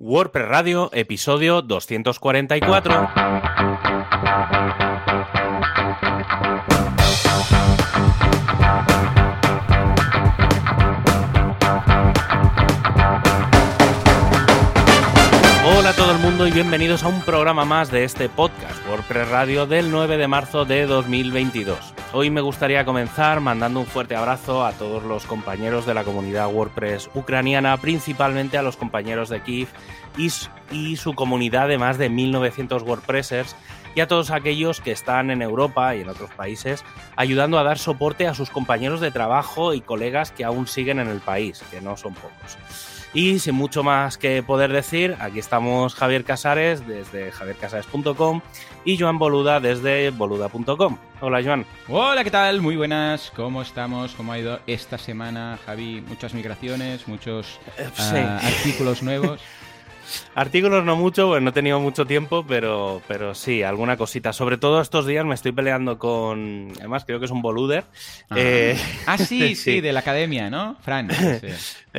WordPress Radio, episodio 244. Hola a todo el mundo y bienvenidos a un programa más de este podcast, WordPress Radio del 9 de marzo de 2022. Hoy me gustaría comenzar mandando un fuerte abrazo a todos los compañeros de la comunidad WordPress ucraniana, principalmente a los compañeros de Kiev y, su comunidad de más de 1900 WordPressers y a todos aquellos que están en Europa y en otros países ayudando a dar soporte a sus compañeros de trabajo y colegas que aún siguen en el país, que no son pocos. Y sin mucho más que poder decir, aquí estamos Javier Casares desde javiercasares.com y Joan Boluda desde boluda.com. Hola Joan. Hola, ¿qué tal? Muy buenas. ¿Cómo estamos? ¿Cómo ha ido esta semana, Javi? Muchas migraciones, muchos eh, ah, artículos nuevos. Artículos no mucho, pues no he tenido mucho tiempo, pero, pero sí, alguna cosita. Sobre todo estos días me estoy peleando con. Además, creo que es un boluder. Ah, eh, ah sí, sí, de la academia, ¿no? Fran.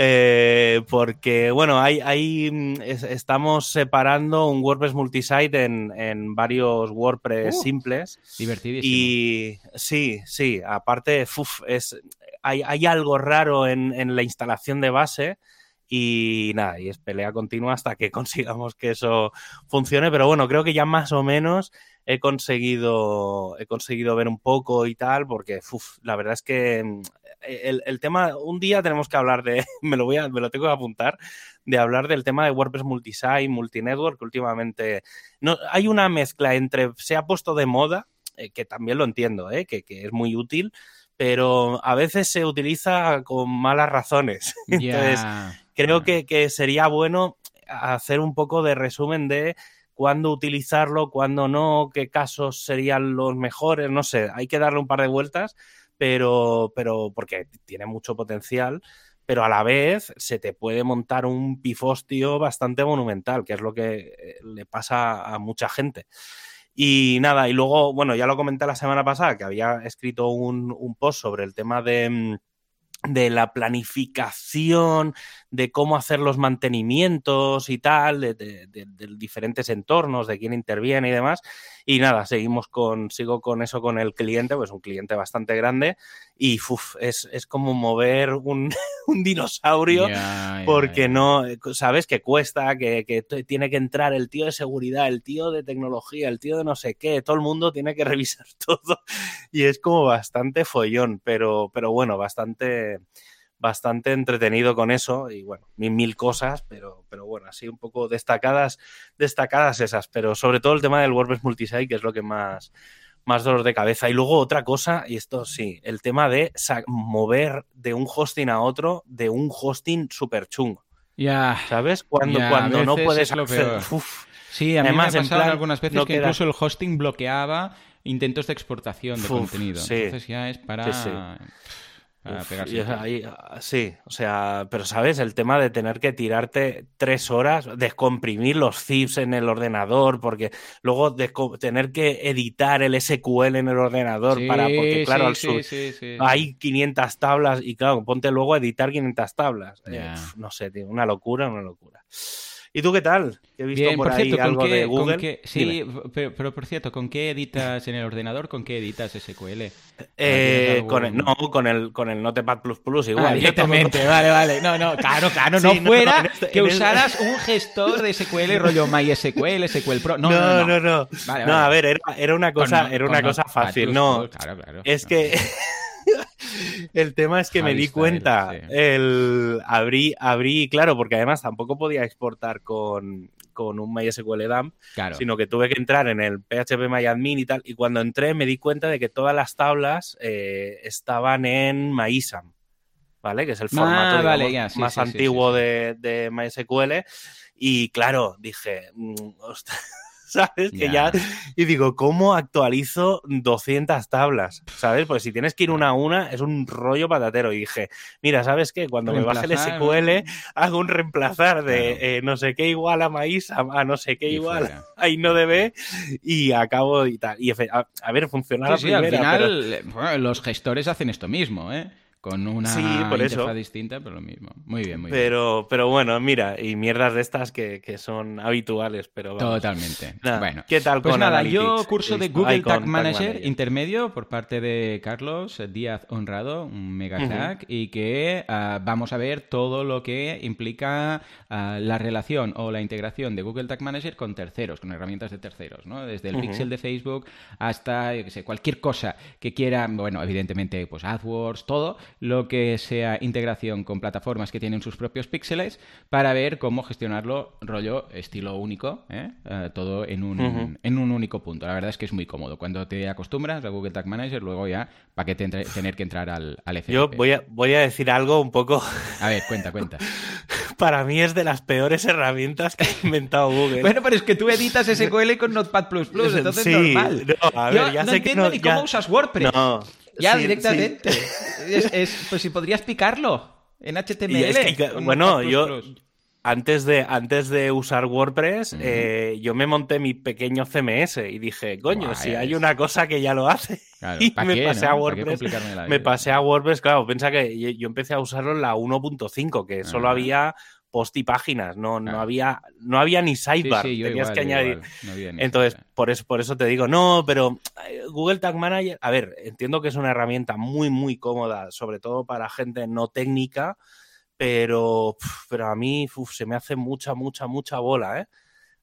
Eh, porque, bueno, hay, hay, estamos separando un WordPress multisite en, en varios WordPress uh, simples. Divertidísimo. Y sí, sí, aparte, es, hay, hay algo raro en, en la instalación de base y nada, y es pelea continua hasta que consigamos que eso funcione. Pero bueno, creo que ya más o menos he conseguido, he conseguido ver un poco y tal, porque la verdad es que mm, el, tema, un día tenemos que hablar de, me lo voy a, me lo tengo que apuntar, de hablar del tema de WordPress multisite, multinetwork, que últimamente no, hay una mezcla entre, se ha puesto de moda, eh, que también lo entiendo, eh, que, que es muy útil, pero a veces se utiliza con malas razones. Entonces, creo que, sería bueno hacer un poco de resumen de cuándo utilizarlo, cuándo no, qué casos serían los mejores, no sé, hay que darle un par de vueltas, pero, pero porque tiene mucho potencial, pero a la vez se te puede montar un pifostio bastante monumental, que es lo que eh, le pasa a mucha gente. Y nada, y luego, bueno, ya lo comenté la semana pasada, que había escrito un, un post sobre el tema de mm, de la planificación, de cómo hacer los mantenimientos y tal, de, de, diferentes entornos, de quién interviene y demás. Y nada, seguimos con, sigo con eso con el cliente, pues un cliente bastante grande. Y es, es, como mover un, un dinosaurio porque no, sabes que cuesta, que, que, tiene que entrar el tío de seguridad, el tío de tecnología, el tío de no sé qué, todo el mundo tiene que revisar todo. Y es como bastante follón, pero, pero bueno, bastante bastante entretenido con eso y bueno, mil, mil cosas, pero, pero bueno, así un poco destacadas, destacadas esas, pero sobre todo el tema del WordPress Multisite, que es lo que más, más dolor de cabeza. Y luego otra cosa, y esto sí, el tema de mover de un hosting a otro, de un hosting súper chungo. Ya. ¿Sabes? Cuando, cuando no puedes hacer... Sí, a mí me ha pasado algunas veces que incluso el hosting bloqueaba intentos de exportación de contenido. Entonces ya es para... Ah, sí, o sea, pero sabes, el tema de tener que tirarte tres horas, descomprimir los zips en el ordenador, porque luego tener que editar el SQL en el ordenador para, porque claro, al sur hay 500 tablas y claro, ponte luego a editar 500 tablas. Eh, no sé, tío, una locura, una locura. ¿Y tú qué tal? He visto por, ahí algo de Google. sí, pero, por cierto, ¿con qué editas en el ordenador? ¿Con qué editas SQL? Eh, con el, no, con el, con el Notepad igual. Ah, directamente, vale, vale. No, no, claro, claro, no fuera este, que usaras un gestor de SQL rollo MySQL, SQL Pro. No, no, no. No, no, a ver, era, era una cosa, era una cosa fácil. No, claro, claro. Es que el tema es que me di cuenta, el abrí, abrí, claro, porque además tampoco podía exportar con, con un MySQL dump, sino que tuve que entrar en el PHP MyAdmin y tal, y cuando entré me di cuenta de que todas las tablas eh, estaban en MyISAM, ¿vale? Que es el formato ah, más antiguo de, de, MySQL, y claro, dije, mm, ¿sabes? Que ya. Y digo, ¿cómo actualizo 200 tablas? ¿Sabes? Pues si tienes que ir una a una, es un rollo patatero. Y dije, mira, ¿sabes qué? Cuando me baje el SQL, hago un reemplazar de eh, no sé qué igual a maíz a, no sé qué igual a no debe y acabo y tal. Y a, ver, funciona sí, al final, los gestores hacen esto mismo, ¿eh? Con una interfaz distinta, pero lo mismo. Muy bien, muy pero, bien. Pero bueno, mira, y mierdas de estas que, son habituales, pero Totalmente. bueno, ¿qué tal pues con nada, yo curso de Google Tag Manager, intermedio por parte de Carlos Díaz Honrado, un mega crack, y que ah, vamos a ver todo lo que implica ah, la relación o la integración de Google Tag Manager con terceros, con herramientas de terceros, ¿no? Desde el pixel de Facebook hasta, yo qué sé, cualquier cosa que quiera, bueno, evidentemente, pues AdWords, todo, lo que sea integración con plataformas que tienen sus propios píxeles para ver cómo gestionarlo rollo estilo único, ¿eh? Eh, todo en un, en un único punto. La verdad es que es muy cómodo. Cuando te acostumbras a Google Tag Manager, luego ya, ¿para qué tener que entrar al, al? Yo voy a, voy a decir algo un poco... A ver, cuenta, cuenta. Para mí es de las peores herramientas que ha inventado Google. bueno, pero es que tú editas SQL con Notepad++, entonces es normal. No, a ver, Yo ya no sé entiendo que ni cómo usas WordPress. No, ya, directamente. pues si podrías picarlo en HTML. bueno, yo antes de, antes de usar WordPress, eh, yo me monté mi pequeño CMS y dije, coño, si hay una cosa que ya lo hace. y me pasé a WordPress. Me pasé a WordPress, claro, piensa que yo empecé a usarlo en la 1.5, que solo había post y páginas, no, no, había, no había ni sidebar, tenías que añadir. Entonces, por eso, por eso te digo, no, pero eh, Google Tag Manager, a ver, entiendo que es una herramienta muy, muy cómoda, sobre todo para gente no técnica, pero, pero a mí se me hace mucha, mucha, mucha bola, ¿eh?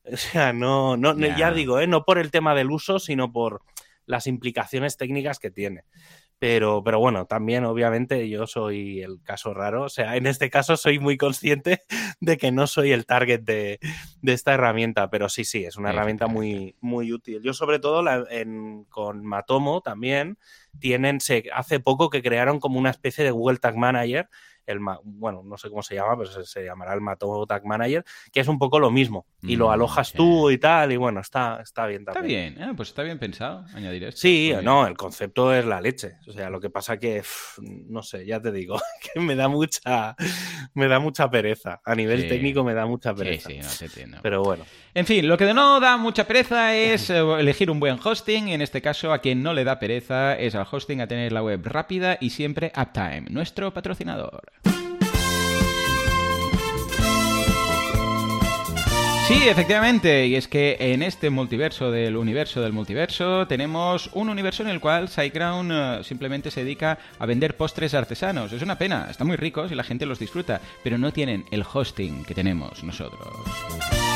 O sea, no, no, ya digo, ¿eh? no por el tema del uso, sino por las implicaciones técnicas que tiene. Pero, pero bueno, también obviamente yo soy el caso raro. O sea, en este caso soy muy consciente de que no soy el target de, esta herramienta, pero sí, sí, es una herramienta muy, muy útil. Yo sobre todo con Matomo también tienen, se, hace poco que crearon como una especie de Google Tag Manager el, bueno, no sé cómo se llama, pero se, llamará el Mato Tag Manager, que es un poco lo mismo. Y lo mm, alojas tú y tal, y bueno, está, está bien también. Está bien, ¿eh? pues está bien pensado añadir esto. Sí, no, el concepto es la leche. O sea, lo que pasa que, no sé, ya te digo, que me da mucha, me da mucha pereza. A nivel técnico me da mucha pereza. Sí, sí, no te entiendo. Pero bueno. En fin, lo que no da mucha pereza es eh, elegir un buen hosting. En este caso, a quien no le da pereza es al hosting a tener la web rápida y siempre uptime, nuestro patrocinador. Sí, efectivamente, y es que en este multiverso del universo del multiverso tenemos un universo en el cual SiteGround eh, simplemente se dedica a vender postres artesanos. Es una pena, están muy ricos y la gente los disfruta, pero no tienen el hosting que tenemos nosotros.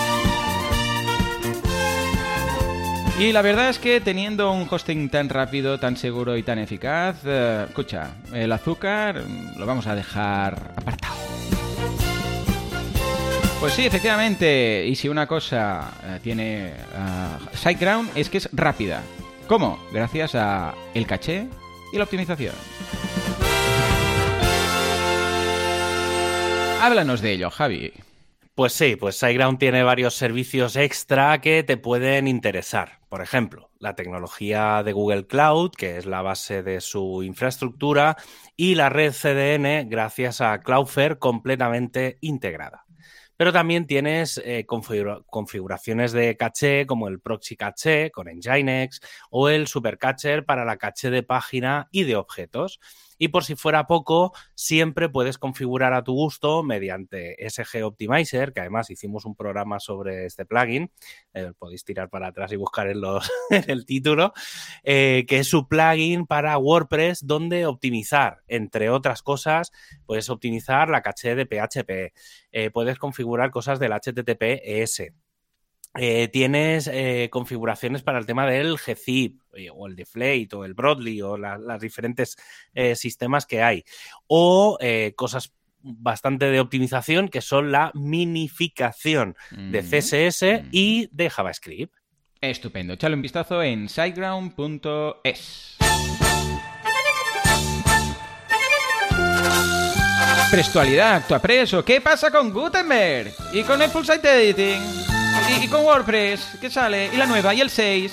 Y la verdad es que teniendo un hosting tan rápido, tan seguro y tan eficaz, eh, escucha, el azúcar lo vamos a dejar apartado. Pues sí, efectivamente. Y si una cosa eh, tiene uh, SiteGround es que es rápida. ¿Cómo? Gracias a el caché y la optimización. Háblanos de ello, Javi. Pues sí, pues SiteGround tiene varios servicios extra que te pueden interesar. Por ejemplo, la tecnología de Google Cloud, que es la base de su infraestructura, y la red CDN gracias a Cloudflare completamente integrada. Pero también tienes eh, configuraciones de caché como el Proxy Caché con Nginx o el Supercacher para la caché de página y de objetos. Y por si fuera poco, siempre puedes configurar a tu gusto mediante SG Optimizer, que además hicimos un programa sobre este plugin, eh, podéis tirar para atrás y buscar en, el título, eh, que es su plugin para WordPress, donde optimizar, entre otras cosas, puedes optimizar la caché de PHP, eh, puedes configurar cosas del HTTPS eh, tienes eh, configuraciones para el tema del GZIP o el Deflate o el Broadly o las diferentes eh, sistemas que hay. O cosas bastante de optimización que son la minificación de CSS y de JavaScript. Estupendo. Échale un vistazo en siteground.es. Prestualidad, actuapreso. ¿Qué pasa con Gutenberg? Y con el Full Site Editing. Y, con WordPress, ¿qué sale? Y la nueva, y el 6.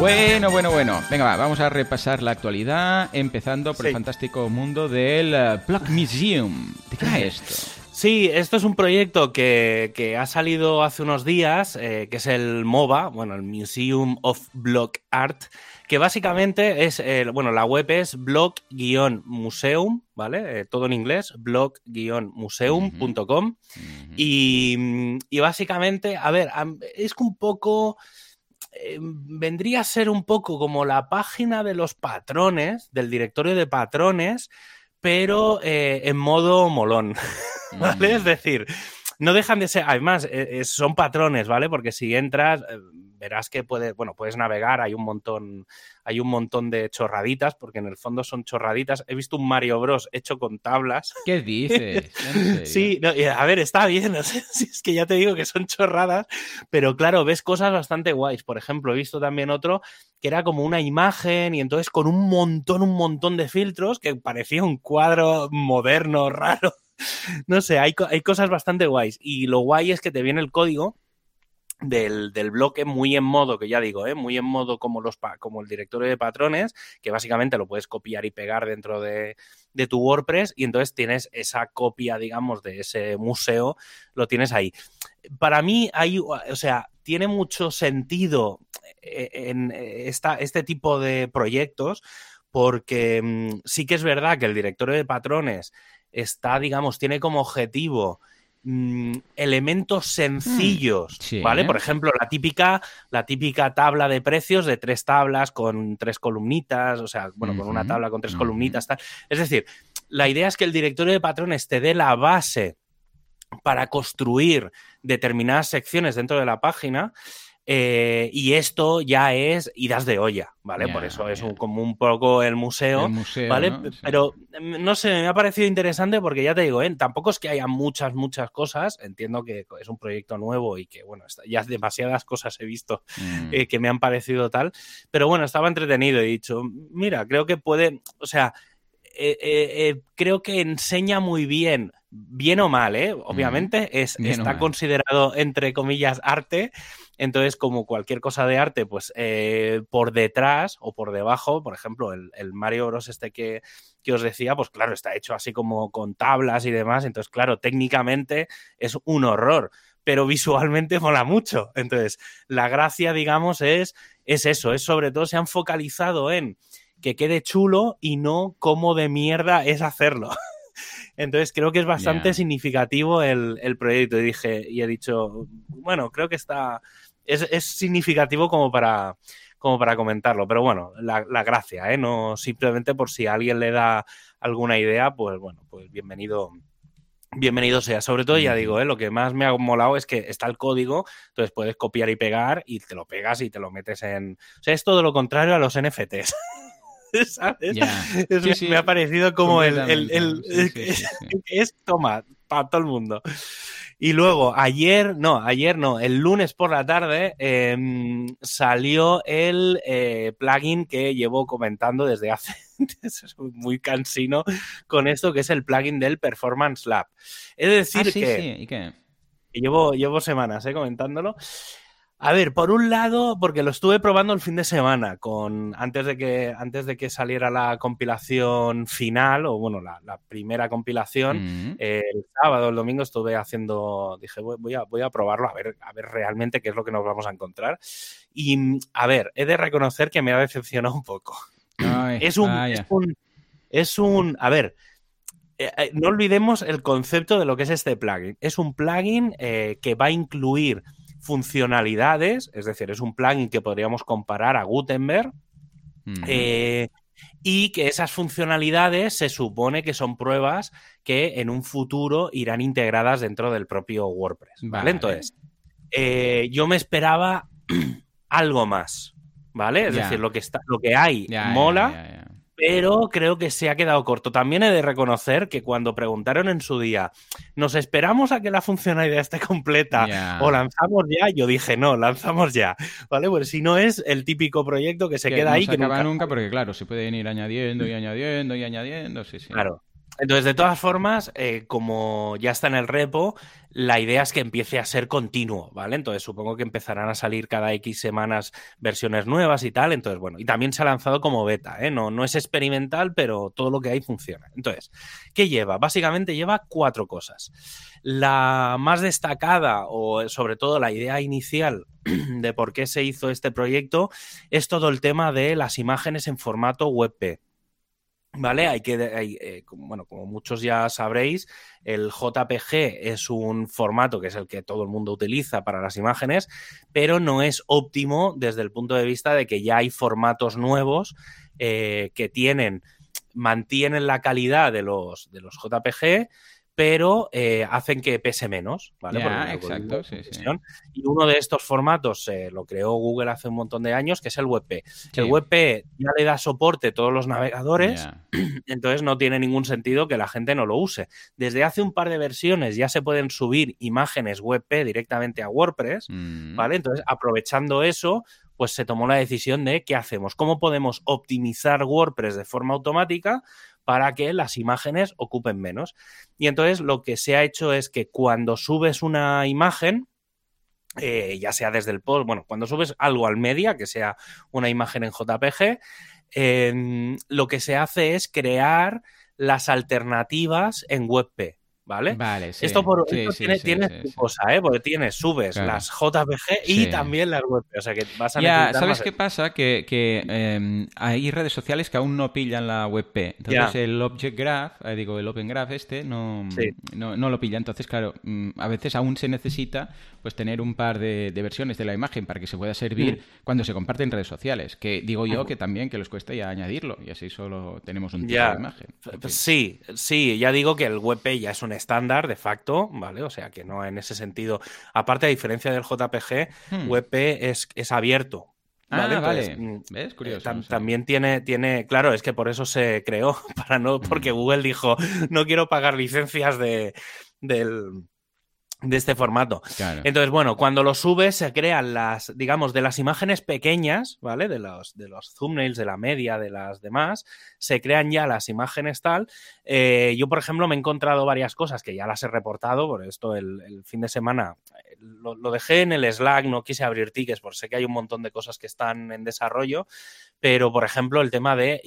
Bueno, bueno, bueno. Venga, va, vamos a repasar la actualidad, empezando por el fantástico mundo del uh, Plug Museum. ¿De qué esto? Sí, esto es un proyecto que, ha salido hace unos días, eh, que es el MOBA, bueno, el Museum of Block Art, que básicamente es, eh, bueno, la web es blog-museum, ¿vale? Eh, todo en inglés, blog-museum.com. y, y, básicamente, a ver, es un poco... Eh, vendría a ser un poco como la página de los patrones, del directorio de patrones, pero en modo molón, ¿vale? Es decir, no dejan de ser, además, son patrones, ¿vale? Porque si entras, verás que puedes, bueno, puedes navegar, hay un montón, hay un montón de chorraditas, porque en el fondo son chorraditas. He visto un Mario Bros hecho con tablas. ¿Qué dices? sí, a ver, está bien, no sé si es que ya te digo que son chorradas, pero claro, ves cosas bastante guays. Por ejemplo, he visto también otro que era como una imagen y entonces con un montón, un montón de filtros que parecía un cuadro moderno, raro. No sé, hay, hay cosas bastante guays. Y lo guay es que te viene el código del, bloque muy en modo, que ya digo, ¿eh? muy en modo como, los, como el directorio de patrones, que básicamente lo puedes copiar y pegar dentro de, tu WordPress y entonces tienes esa copia, digamos, de ese museo, lo tienes ahí. Para mí hay, o sea, tiene mucho sentido eh, en esta, este tipo de proyectos porque mm, sí que es verdad que el directorio de patrones está, digamos, tiene como objetivo Mm, elementos mm, sencillos, ¿vale? Por ejemplo, la típica, la típica tabla de precios de tres tablas con tres columnitas, o sea, bueno, con una tabla con tres columnitas, tal. Es decir, la idea es que el directorio de patrones te dé la base para construir determinadas secciones dentro de la página eh, y esto ya es idas de olla, ¿vale? Por eso es como un poco el museo, ¿vale? Pero mm, no sé, me ha parecido interesante porque ya te digo, ¿eh? tampoco es que haya muchas, muchas cosas. Entiendo que es un proyecto nuevo y que, bueno, ya demasiadas cosas he visto mm. eh, que me han parecido tal. Pero bueno, estaba entretenido y he dicho, mira, creo que puede, o sea, eh, creo que enseña muy bien bien o mal, ¿eh? Obviamente es, está considerado, entre comillas, arte, entonces, como cualquier cosa de arte, pues eh, por detrás o por debajo, por ejemplo, el, Mario Bros. este que, que, os decía, pues claro, está hecho así como con tablas y demás. Entonces, claro, técnicamente es un horror, pero visualmente mola mucho. Entonces, la gracia, digamos, es, es eso, es sobre todo se han focalizado en que quede chulo y no cómo de mierda es hacerlo. Entonces creo que es bastante significativo el, el, proyecto. Y dije, y he dicho, bueno, creo que está, es, significativo como para, como para comentarlo. Pero bueno, la, gracia, ¿eh? No simplemente por si alguien le da alguna idea, pues bueno, pues bienvenido. Bienvenido sea. Sobre todo, ya digo, ¿eh? lo que más me ha molado es que está el código, entonces puedes copiar y pegar y te lo pegas y te lo metes en... O sea, es todo lo contrario a los NFTs. ¿Sabes? me ha parecido como el, el, es toma para todo el mundo. Y luego, ayer, no, ayer no, el lunes por la tarde em, salió el eh, plugin que llevo comentando desde hace, muy cansino con esto, que es el plugin del Performance Lab. Es decir, ah, que, qué? Llevo, llevo semanas eh, comentándolo. A ver, por un lado, porque lo estuve probando el fin de semana, con antes de que, antes de que saliera la compilación final, o bueno, la, primera compilación, el sábado, el domingo estuve haciendo, dije, voy a, voy a probarlo, a ver, a ver realmente qué es lo que nos vamos a encontrar. Y, a ver, he de reconocer que me ha decepcionado un poco. es, un, es, un, a ver, eh, eh, no olvidemos el concepto de lo que es este plugin. Es un plugin eh, que va a incluir funcionalidades, es decir, es un plugin que podríamos comparar a Gutenberg, eh, y que esas funcionalidades se supone que son pruebas que en un futuro irán integradas dentro del propio WordPress. ¿Vale? Entonces, eh, yo me esperaba algo más. ¿Vale? Es decir, lo que está, lo que hay mola pero creo que se ha quedado corto. También he de reconocer que cuando preguntaron en su día, ¿nos esperamos a que la funcionalidad esté completa o lanzamos ya? Yo dije, no, lanzamos ya. ¿Vale? Pues si no es el típico proyecto que se queda ahí. No se acaba nunca... porque, claro, se pueden ir añadiendo y añadiendo y añadiendo. Sí, sí. Claro. Entonces, de todas formas, eh, como ya está en el repo, la idea es que empiece a ser continuo, ¿vale? Entonces, supongo que empezarán a salir cada X semanas versiones nuevas y tal. Entonces, bueno, y también se ha lanzado como beta, ¿eh? No, no es experimental, pero todo lo que hay funciona. Entonces, ¿qué lleva? Básicamente lleva cuatro cosas. La más destacada, o sobre todo la idea inicial de por qué se hizo este proyecto, es todo el tema de las imágenes en formato WebP. ¿Vale? Hay que, eh, bueno, como muchos ya sabréis, el JPG es un formato que es el que todo el mundo utiliza para las imágenes, pero no es óptimo desde el punto de vista de que ya hay formatos nuevos eh, que tienen, mantienen la calidad de los, de los JPG, pero eh, hacen que pese menos, ¿vale? exacto, sí, sí. Y uno de estos formatos eh, lo creó Google hace un montón de años, que es el WebP. El WebP ya le da soporte a todos los navegadores, entonces no tiene ningún sentido que la gente no lo use. Desde hace un par de versiones ya se pueden subir imágenes WebP directamente a WordPress, mm. ¿vale? Entonces, aprovechando eso, pues se tomó la decisión de qué hacemos, cómo podemos optimizar WordPress de forma automática para que las imágenes ocupen menos. Y entonces lo que se ha hecho es que cuando subes una imagen, eh, ya sea desde el post, bueno, cuando subes algo al media, que sea una imagen en JPG, em, lo que se hace es crear las alternativas en WebP. ¿Vale? Vale, Esto, por, tiene, tu cosa, ¿eh? Porque tienes, subes las JPG y también las web. O sea que vas a Ya, ¿sabes qué pasa? Que, que em, hay redes sociales que aún no pillan la WebP. Entonces el Object Graph, eh, digo, el Open Graph este, no, no, no, lo pilla. Entonces, claro, mm, a veces aún se necesita pues tener un par de, versiones de la imagen para que se pueda servir mm. cuando se comparte en redes sociales. Que digo yo que también que les cuesta ya añadirlo y así solo tenemos un tipo de imagen. Sí, sí, ya digo que el WebP ya es un estándar de facto, ¿vale? O sea que no en ese sentido. Aparte, a diferencia del JPG, hmm. WebP es, es abierto. ¿vale? Ah, vale. Mm, ¿Ves? Curioso. También tiene, tiene, claro, es que por eso se creó, para no, porque hmm. Google dijo, no quiero pagar licencias de, del, de este formato. Entonces, bueno, cuando lo subes se crean las, digamos, de las imágenes pequeñas, ¿vale? De los, de los thumbnails, de la media, de las demás, se crean ya las imágenes tal. Eh, yo, por ejemplo, me he encontrado varias cosas que ya las he reportado, por esto el, fin de semana lo, dejé en el Slack, no quise abrir tickets, porque sé que hay un montón de cosas que están en desarrollo, pero, por ejemplo, el tema de,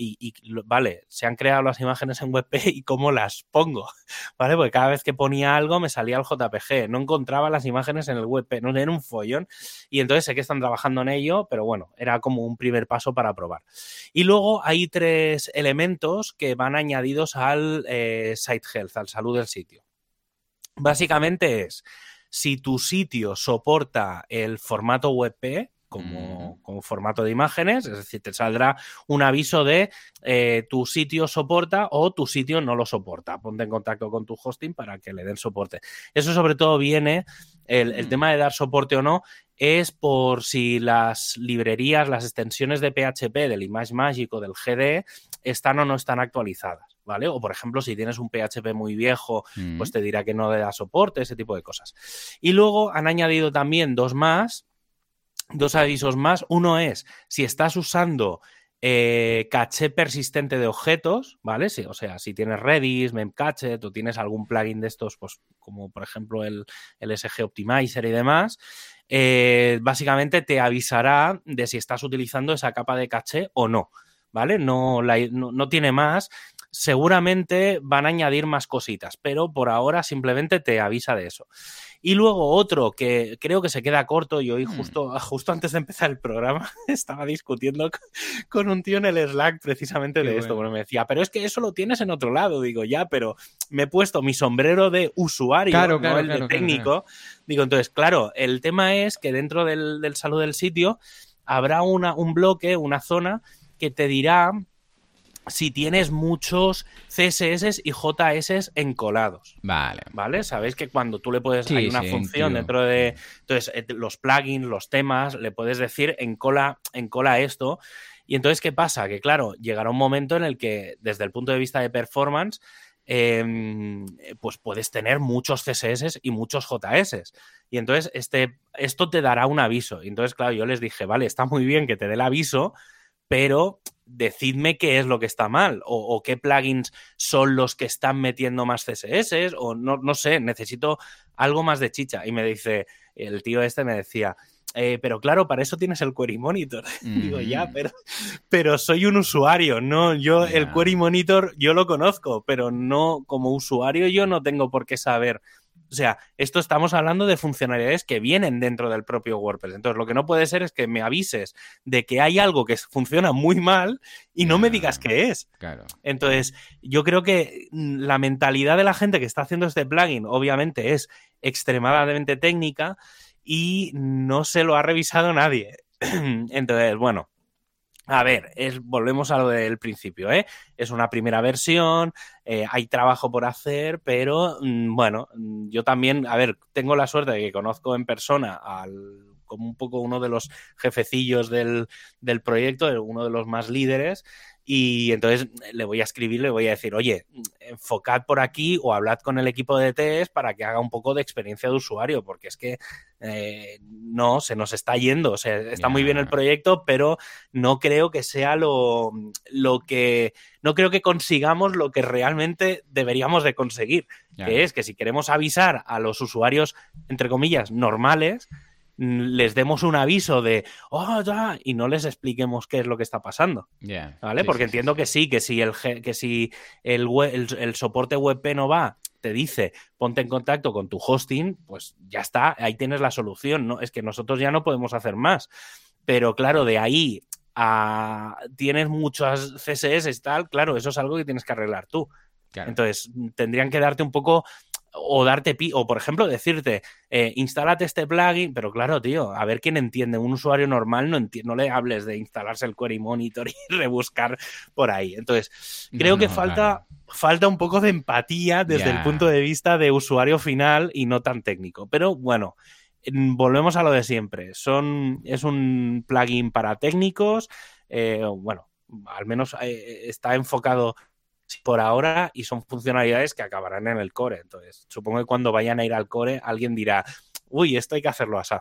vale, se han creado las imágenes en WebP y cómo las pongo, ¿vale? Porque cada vez que ponía algo me salía el JPG, no encontraba las imágenes en el WebP, no era un follón. Y entonces sé que están trabajando en ello, pero bueno, era como un primer paso para probar. Y luego hay tres elementos que van añadidos al eh, Site Health, al salud del sitio. Básicamente es, si tu sitio soporta el formato WebP, como, formato de imágenes, es decir, te saldrá un aviso de eh, tu sitio soporta o tu sitio no lo soporta. Ponte en contacto con tu hosting para que le den soporte. Eso sobre todo viene, el, mm. tema de dar soporte o no, es por si las librerías, las extensiones de PHP, del Image Magic o del GD están o no están actualizadas. ¿Vale? O por ejemplo, si tienes un PHP muy viejo, pues mm. te dirá que no le da soporte, ese tipo de cosas. Y luego han añadido también dos más, dos avisos más. Uno es si estás usando eh, caché persistente de objetos, ¿vale? Sí, o sea, si tienes Redis, Memcache, o tienes algún plugin de estos, pues como por ejemplo el, SG Optimizer y demás, eh, básicamente te avisará de si estás utilizando esa capa de caché o no, ¿vale? No, no, no tiene más seguramente van a añadir más cositas, pero por ahora simplemente te avisa de eso. Y luego otro que creo que se queda corto y hoy hmm. justo, justo antes de empezar el programa estaba discutiendo con un tío en el Slack precisamente de esto, porque me decía, pero es que eso lo tienes en otro lado, digo, ya, pero me he puesto mi sombrero de usuario, no el de técnico. Digo, entonces, claro, el tema es que dentro del, del salud del sitio habrá una, un bloque, una zona que te dirá si tienes muchos CSS y JS encolados. Vale. ¿Vale? Sabéis que cuando tú le puedes. hay una función dentro de. Entonces, eh, los plugins, los temas, le puedes decir encola, encola esto. Y entonces, ¿qué pasa? Que claro, llegará un momento en el que, desde el punto de vista de performance, em, pues puedes tener muchos CSS y muchos JS. Y entonces, este, esto te dará un aviso. Y entonces, claro, yo les dije, vale, está muy bien que te dé el aviso pero decidme qué es lo que está mal o, qué plugins son los que están metiendo más CSS o no, no sé, necesito algo más de chicha. Y me dice, el tío este me decía, eh, pero claro, para eso tienes el Query Monitor. Digo, ya, mm. pero, pero soy un usuario, ¿no? Yo el Query Monitor yo lo conozco, pero no como usuario yo no tengo por qué saber. O sea, esto estamos hablando de funcionalidades que vienen dentro del propio WordPress. Entonces, lo que no puede ser es que me avises de que hay algo que funciona muy mal y no me digas qué es. Claro. Entonces, yo creo que mm, la mentalidad de la gente que está haciendo este plugin, obviamente, es extremadamente técnica y no se lo ha revisado nadie. Entonces, bueno, a ver, es, volvemos a lo del principio, ¿eh? Es una primera versión, eh, hay trabajo por hacer, pero mm, bueno, mm, yo también, a ver, tengo la suerte de que conozco en persona al como un poco uno de los jefecillos del, del proyecto, uno de los más líderes, y entonces le voy a escribir, le voy a decir, oye, enfocad por aquí o hablad con el equipo de TES para que haga un poco de experiencia de usuario, porque es que eh, no, se nos está yendo. O sea, está muy bien el proyecto, pero no creo que sea lo, lo, que. No creo que consigamos lo que realmente deberíamos de conseguir. Que es que si queremos avisar a los usuarios, entre comillas, normales, les demos un aviso de, oh, ya, y no les expliquemos qué es lo que está pasando. ¿Vale? Porque entiendo que sí, que si el, que si el, el, soporte WebP no va, te dice, ponte en contacto con tu hosting, pues ya está, ahí tienes la solución. ¿no? Es que nosotros ya no podemos hacer más. Pero claro, de ahí a tienes muchas CSS y tal, claro, eso es algo que tienes que arreglar tú. Entonces, tendrían que darte un poco o darte pi o por ejemplo decirte eh, instálate este plugin pero claro tío a ver quién entiende. Un usuario normal no, no le hables de instalarse el query monitor y rebuscar por ahí. Entonces creo que falta falta un poco de empatía desde el punto de vista de usuario final y no tan técnico. Pero bueno volvemos a lo de siempre. Son es un plugin para técnicos eh, bueno al menos eh, está enfocado por ahora y son funcionalidades que acabarán en el core. Entonces, supongo que cuando vayan a ir al core, alguien dirá, uy, esto hay que hacerlo así.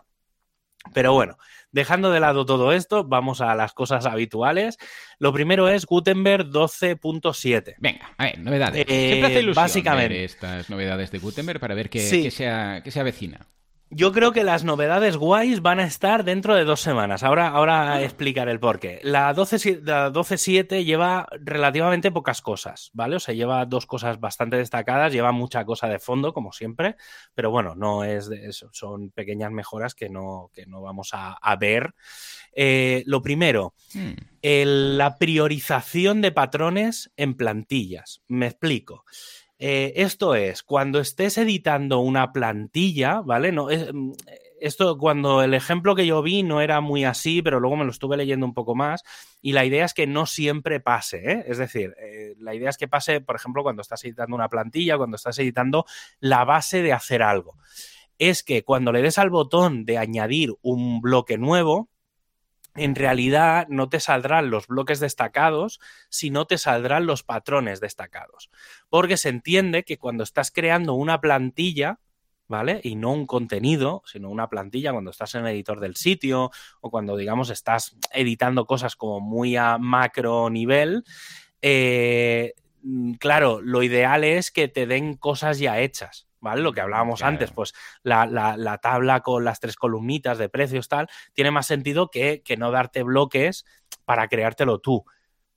Pero bueno, dejando de lado todo esto, vamos a las cosas habituales. Lo primero es Gutenberg 12.7. Venga, a ver, novedades. Siempre hace ilusión básicamente. estas novedades de Gutenberg para ver qué, sea, qué se avecina. Yo creo que las novedades guays van a estar dentro de dos semanas. Ahora, ahora explicaré el porqué. La 12.7 lleva relativamente pocas cosas, ¿vale? O sea, lleva dos cosas bastante destacadas, lleva mucha cosa de fondo, como siempre, pero bueno, no es de eso. Son pequeñas mejoras que no, que no vamos a, ver. Eh, lo primero, hmm. la priorización de patrones en plantillas. Me explico. Eh, esto es, cuando estés editando una plantilla, ¿vale? No, mm, esto cuando el ejemplo que yo vi no era muy así, pero luego me lo estuve leyendo un poco más y la idea es que no siempre pase, ¿eh? es decir, eh, la idea es que pase, por ejemplo, cuando estás editando una plantilla, cuando estás editando la base de hacer algo. Es que cuando le des al botón de añadir un bloque nuevo, en realidad no te saldrán los bloques destacados, sino te saldrán los patrones destacados. Porque se entiende que cuando estás creando una plantilla, ¿vale? Y no un contenido, sino una plantilla cuando estás en el editor del sitio o cuando, digamos, estás editando cosas como muy a macro nivel, eh, claro, lo ideal es que te den cosas ya hechas. ¿Vale? Lo que hablábamos antes, pues la, tabla con las tres columnitas de precios, tal, tiene más sentido que, que no darte bloques para creártelo tú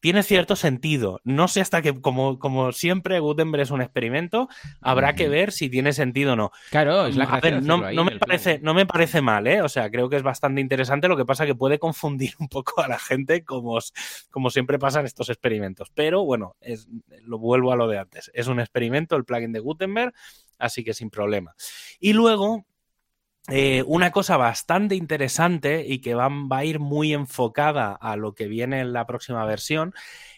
tiene cierto sentido. No sé hasta que, como, como siempre, Gutenberg es un experimento, habrá que ver si tiene sentido o no. Claro, es la A ver, no, me parece, no me parece mal, ¿eh? O sea, creo que es bastante interesante. Lo que pasa que puede confundir un poco a la gente, como, como siempre pasa en estos experimentos. Pero bueno, es, lo vuelvo a lo de antes. Es un experimento, el plugin de Gutenberg, así que sin problema. Y luego, eh, una cosa bastante interesante y que va, a ir muy enfocada a lo que viene en la próxima versión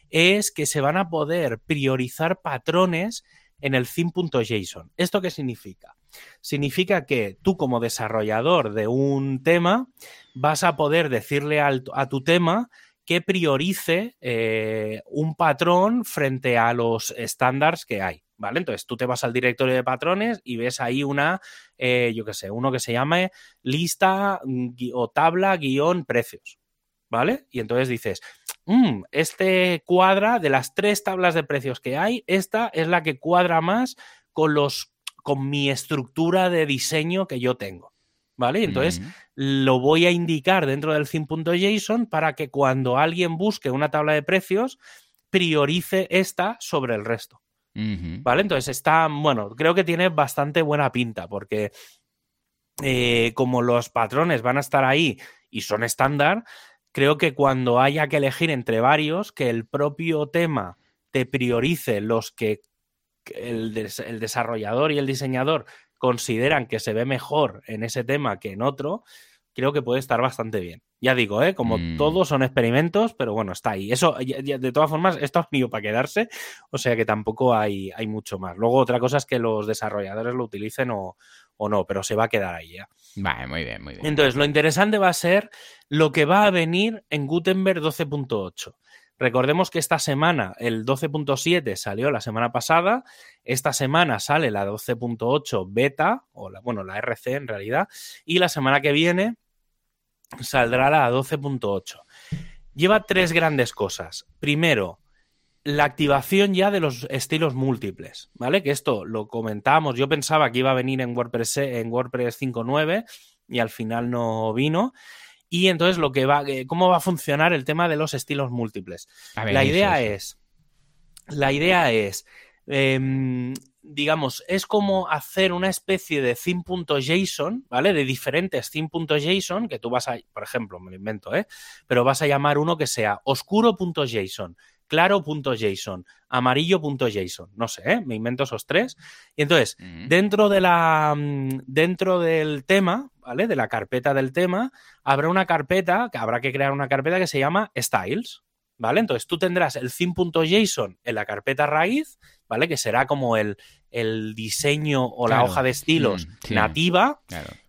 es que se van a poder priorizar patrones en el theme.json. ¿Esto qué significa? Significa que tú como desarrollador de un tema vas a poder decirle a tu tema que priorice eh, un patrón frente a los estándares que hay. ¿Vale? Entonces tú te vas al directorio de patrones y ves ahí una, eh, yo qué sé, uno que se llame lista o tabla guion precios. ¿vale? Y entonces dices, mm, este cuadra de las tres tablas de precios que hay, esta es la que cuadra más con los con mi estructura de diseño que yo tengo. ¿Vale? Entonces lo voy a indicar dentro del theme.json para que cuando alguien busque una tabla de precios, priorice esta sobre el resto. ¿Vale? Entonces está, bueno, creo que tiene bastante buena pinta porque eh, como los patrones van a estar ahí y son estándar, creo que cuando haya que elegir entre varios, que el propio tema te priorice los que el, desarrollador y el diseñador consideran que se ve mejor en ese tema que en otro, creo que puede estar bastante bien. Ya digo, ¿eh? como mm. todos son experimentos, pero bueno, está ahí. Eso, de todas formas, esto ha venido para quedarse, o sea que tampoco hay, hay mucho más. Luego, otra cosa es que los desarrolladores lo utilicen o, o no, pero se va a quedar ahí ya. Vale, muy bien, muy bien. Entonces, lo interesante va a ser lo que va a venir en Gutenberg 12.8. Recordemos que esta semana el 12.7 salió la semana pasada, esta semana sale la 12.8 beta, o la, bueno, la RC en realidad, y la semana que viene saldrá la 12.8. Lleva tres grandes cosas. Primero, la activación ya de los estilos múltiples, ¿vale? Que esto lo comentamos, yo pensaba que iba a venir en WordPress, en WordPress 5.9 y al final no vino. Y entonces lo que va, eh, ¿cómo va a funcionar el tema de los estilos múltiples? la, idea es, la idea es, em, digamos, es como hacer una especie de theme.json, ¿vale? De diferentes theme.json que tú vas a, por ejemplo, me lo invento, ¿eh? Pero vas a llamar uno que sea oscuro.json claro.json, amarillo.json, no sé, ¿eh? me invento esos tres. Y entonces, dentro, de la, dentro del tema, ¿vale? De la carpeta del tema, habrá una carpeta, que habrá que crear una carpeta que se llama styles, ¿vale? Entonces tú tendrás el theme.json en la carpeta raíz, ¿vale? Que será como el, el diseño o la hoja de estilos mm, nativa.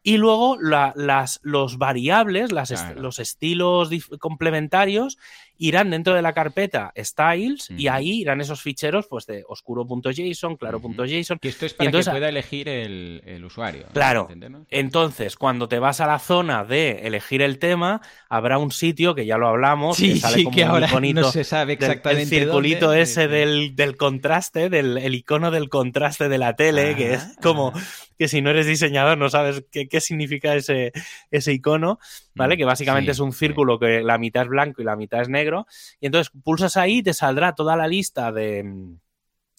Y luego las, los variables, las los estilos complementarios irán dentro de la carpeta styles y ahí irán esos ficheros pues de oscuro.json, claro.json. Que esto es para que pueda elegir el, usuario. Claro. Entonces, cuando te vas a la zona de elegir el tema, habrá un sitio que ya lo hablamos, que sale como ahora bonito. No se sabe exactamente. El circulito ese del, contraste, del el icono del contraste de la tele, que es ah, como que si no eres diseñador no sabes qué, significa ese, ese icono, ¿vale? Mm, que básicamente es un círculo que la mitad es blanco y la mitad es negro. Y entonces pulsas ahí y te saldrá toda la lista de,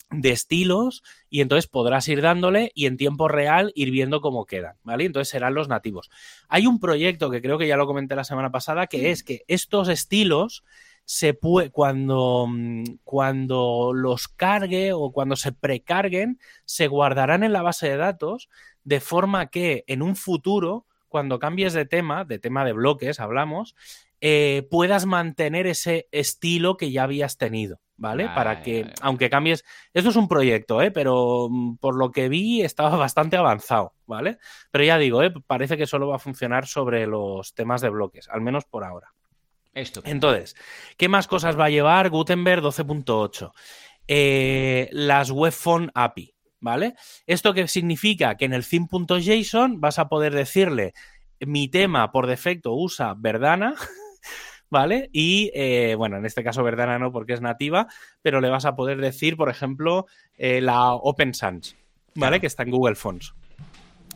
de estilos y entonces podrás ir dándole y en tiempo real ir viendo cómo quedan, ¿vale? Entonces serán los nativos. Hay un proyecto que creo que ya lo comenté la semana pasada que es que estos estilos se puede, cuando, cuando los cargue o cuando se precarguen, se guardarán en la base de datos de forma que en un futuro, cuando cambies de tema, de tema de bloques, hablamos, eh, puedas mantener ese estilo que ya habías tenido, ¿vale? Para que, aunque cambies, esto es un proyecto, ¿eh? Pero mm, por lo que vi estaba bastante avanzado, ¿vale? Pero ya digo, ¿eh? Parece que solo va a funcionar sobre los temas de bloques, al menos por ahora. Entonces, ¿qué más cosas va a llevar Gutenberg 12.8? Eh, las web API, ¿vale? ¿Esto qué significa? Que en el theme.json vas a poder decirle mi tema por defecto usa Verdana, ¿vale? Y eh, bueno, en este caso Verdana no porque es nativa, pero le vas a poder decir, por ejemplo, eh, la Open Sans, ¿vale? Que está en Google Fonts.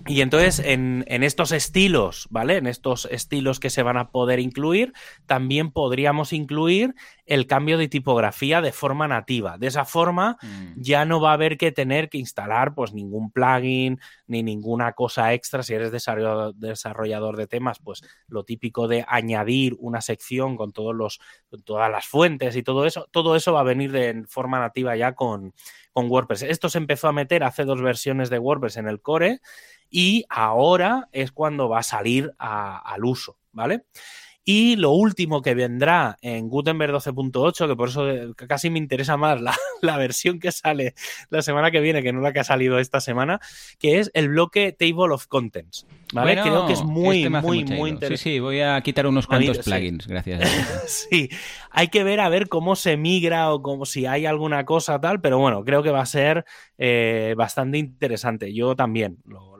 Y entonces en, estos estilos, ¿vale? En estos estilos que se van a poder incluir, también podríamos incluir el cambio de tipografía de forma nativa. De esa forma mm. ya no va a haber que tener que instalar pues ningún plugin ni ninguna cosa extra. Si eres desarrollador, de temas, pues lo típico de añadir una sección con todos los, todas las fuentes y todo eso, todo eso va a venir de forma nativa ya con, con WordPress. Esto se empezó a meter hace dos versiones de WordPress en el core y ahora es cuando va a salir al uso, ¿vale? Y lo último que vendrá en Gutenberg 12.8, que por eso eh, casi me interesa más la, versión que sale la semana que viene que no la que ha salido esta semana, que es el bloque Table of Contents. ¿Vale? Creo que es muy, este muy, muy interesante. Sí, sí, voy a quitar unos cuantos plugins, gracias. sí, hay que ver a ver cómo se migra o como si hay alguna cosa tal, pero bueno, creo que va a ser eh, bastante interesante. Yo también lo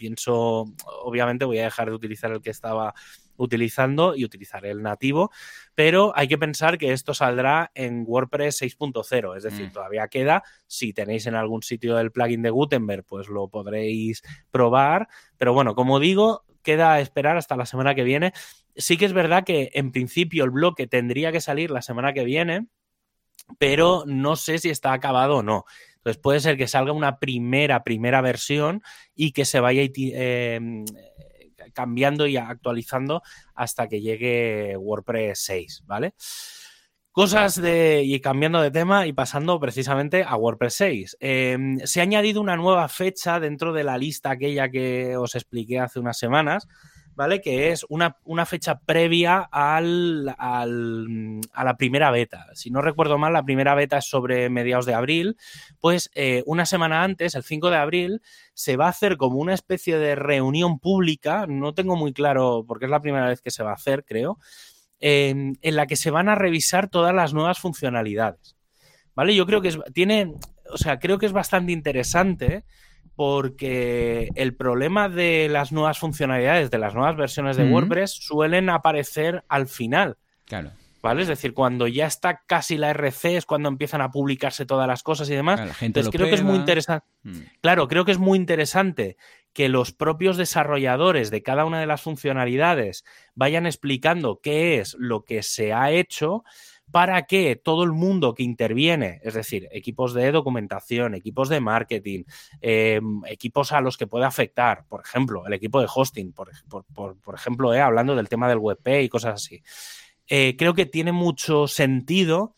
pienso, obviamente voy a dejar de utilizar el que estaba utilizando y utilizaré el nativo, pero hay que pensar que esto saldrá en WordPress 6.0, es decir, mm. todavía queda, si tenéis en algún sitio el plugin de Gutenberg, pues lo podréis probar, pero bueno, como digo, queda esperar hasta la semana que viene. Sí que es verdad que en principio el bloque tendría que salir la semana que viene, pero no sé si está acabado o no. Entonces puede ser que salga una primera, primera versión y que se vaya em, cambiando y actualizando hasta que llegue WordPress 6, ¿vale? Cosas de. y cambiando de tema y pasando precisamente a WordPress 6. Em, se ha añadido una nueva fecha dentro de la lista aquella que os expliqué hace unas semanas, ¿vale? Que es una, fecha previa al, al, a la primera beta. Si no recuerdo mal, la primera beta es sobre mediados de abril. Pues eh, una semana antes, el 5 de abril, se va a hacer como una especie de reunión pública. No tengo muy claro, porque es la primera vez que se va a hacer, creo. En, la que se van a revisar todas las nuevas funcionalidades. ¿Vale? Yo creo que tiene, o sea, creo que es bastante interesante porque el problema de las nuevas funcionalidades, de las nuevas versiones de WordPress, suelen aparecer al final. Claro. ¿Vale? Es decir, cuando ya está casi la RC es cuando empiezan a publicarse todas las cosas y demás. Entonces creo que es muy interesante. Mm. Claro, creo que es muy interesante que los propios desarrolladores de cada una de las funcionalidades vayan explicando qué es lo que se ha hecho para que todo el mundo que interviene, es decir, equipos de documentación, equipos de marketing, em, equipos a los que puede afectar, por ejemplo, el equipo de hosting, por, ejemplo, eh, hablando del tema del WebP y cosas así, eh, creo que tiene mucho sentido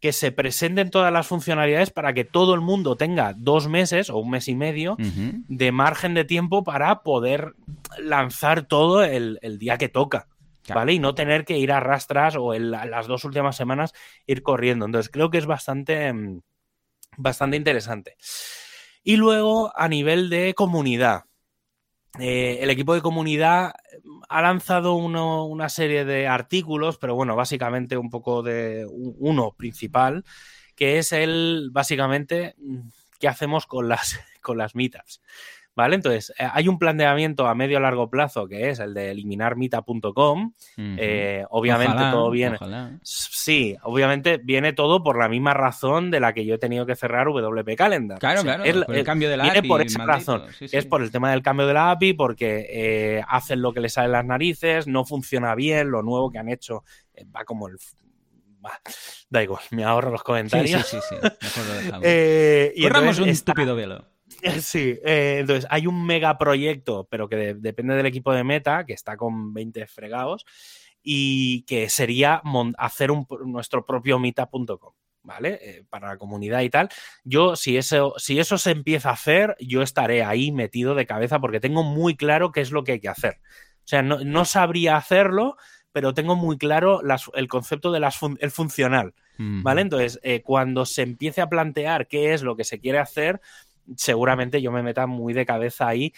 que se presenten todas las funcionalidades para que todo el mundo tenga dos meses o un mes y medio de margen de tiempo para poder lanzar todo el día que toca. ¿Vale? Y no tener que ir a rastras o en las dos últimas semanas ir corriendo. Entonces creo que es bastante, mm, bastante interesante. Y luego a nivel de comunidad. Eh, el equipo de comunidad mm, ha lanzado una serie de artículos, pero bueno, básicamente un poco de uno principal, que es el, básicamente, mm, qué hacemos con las, con las. ¿Vale? Entonces, eh, hay un planteamiento a medio largo plazo que es el de eliminar mita.com. Eh, obviamente todo viene. Sí, obviamente viene todo por la misma razón de la que yo he tenido que cerrar WP Calendar. Claro, claro. el cambio de la viene por esa razón. Es por el tema del cambio de la API, porque eh, hacen lo que les sale las narices, no funciona bien, lo nuevo que han hecho va como el da igual, me ahorro los comentarios. Sí, sí, sí. Mejor lo Corramos un estúpido velo. Sí, eh, entonces hay un megaproyecto, pero que depende del equipo de Meta, que está con 20 fregados, y que sería hacer nuestro propio mita.com. ¿Vale? Eh, para la comunidad y tal. Yo, si eso, si eso se empieza a hacer, yo estaré ahí metido de cabeza porque tengo muy claro qué es lo que hay que hacer. O sea, no, sabría hacerlo, pero tengo muy claro el concepto del el funcional. ¿Vale? Entonces, eh, cuando se empiece a plantear qué es lo que se quiere hacer, seguramente yo me meta muy de cabeza ahí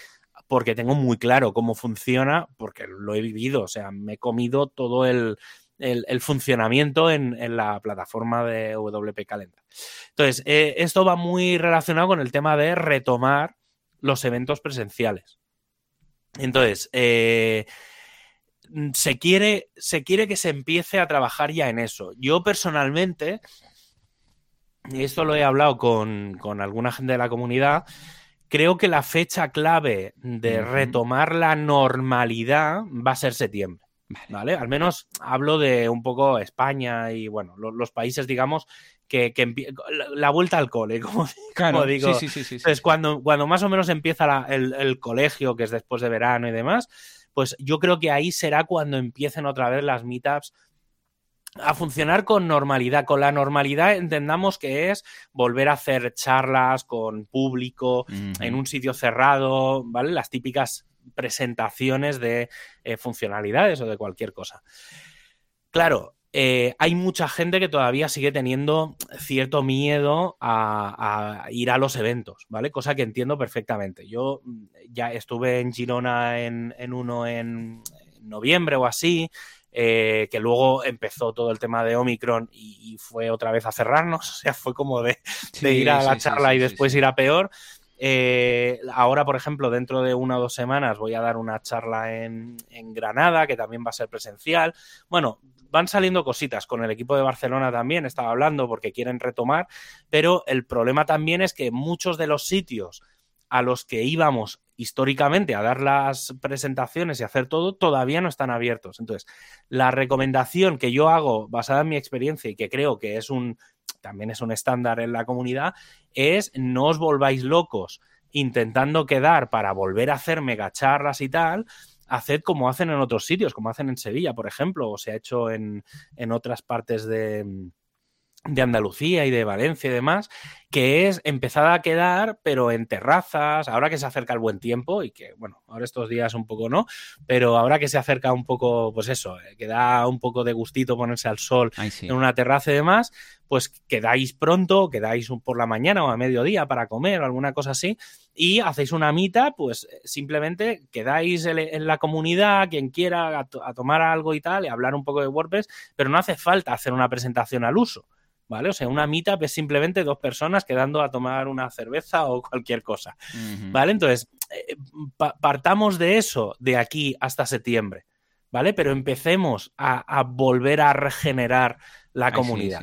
porque tengo muy claro cómo funciona, porque lo he vivido, o sea, me he comido todo el, funcionamiento en, la plataforma de WP Calendar. Entonces, eh, esto va muy relacionado con el tema de retomar los eventos presenciales. Entonces, eh, se, quiere, se quiere que se empiece a trabajar ya en eso. Yo personalmente y esto lo he hablado con, alguna gente de la comunidad, creo que la fecha clave de retomar la normalidad va a ser septiembre. ¿Vale? Al menos hablo de un poco España y, bueno, los, países, digamos, que, la, vuelta al cole, como, digo. Sí, sí, sí, Entonces, cuando, cuando más o menos empieza el, el, colegio, que es después de verano y demás, pues yo creo que ahí será cuando empiecen otra vez las meetups a funcionar con normalidad. Con la normalidad entendamos que es volver a hacer charlas con público en un sitio cerrado, ¿vale? Las típicas presentaciones de eh, funcionalidades o de cualquier cosa. Claro, eh, hay mucha gente que todavía sigue teniendo cierto miedo a, ir a los eventos, ¿vale? Cosa que entiendo perfectamente. Yo mm, ya estuve en Girona en, en uno en noviembre o así, eh, que luego empezó todo el tema de Omicron y, fue otra vez a cerrarnos, o sea, fue como de, ir a la charla y después ir a peor. Eh, ahora, por ejemplo, dentro de una o dos semanas voy a dar una charla en, en Granada, que también va a ser presencial. Bueno, van saliendo cositas. Con el equipo de Barcelona también estaba hablando porque quieren retomar, pero el problema también es que muchos de los sitios a los que íbamos históricamente a dar las presentaciones y hacer todo, todavía no están abiertos. Entonces, la recomendación que yo hago basada en mi experiencia y que creo que es un también es un estándar en la comunidad, es no os volváis locos intentando quedar para volver a hacer megacharlas y tal, haced como hacen en otros sitios, como hacen en Sevilla, por ejemplo, o se ha hecho en, en otras partes de, de Andalucía y de Valencia y demás, que es empezar a quedar, pero en terrazas, ahora que se acerca el buen tiempo y que, bueno, ahora estos días un poco no, pero ahora que se acerca un poco, pues eso, eh, que da un poco de gustito ponerse al sol en una terraza y demás, pues quedáis pronto, quedáis por la mañana o a mediodía para comer o alguna cosa así y hacéis una mitad, pues simplemente quedáis en la comunidad, quien quiera, a, tomar algo y tal, y hablar un poco de WordPress, pero no hace falta hacer una presentación al uso. ¿vale? O sea, una meetup es simplemente dos personas quedando a tomar una cerveza o cualquier cosa, ¿vale? Entonces, eh, partamos de eso de aquí hasta septiembre, ¿vale? Pero empecemos a, volver a regenerar la comunidad.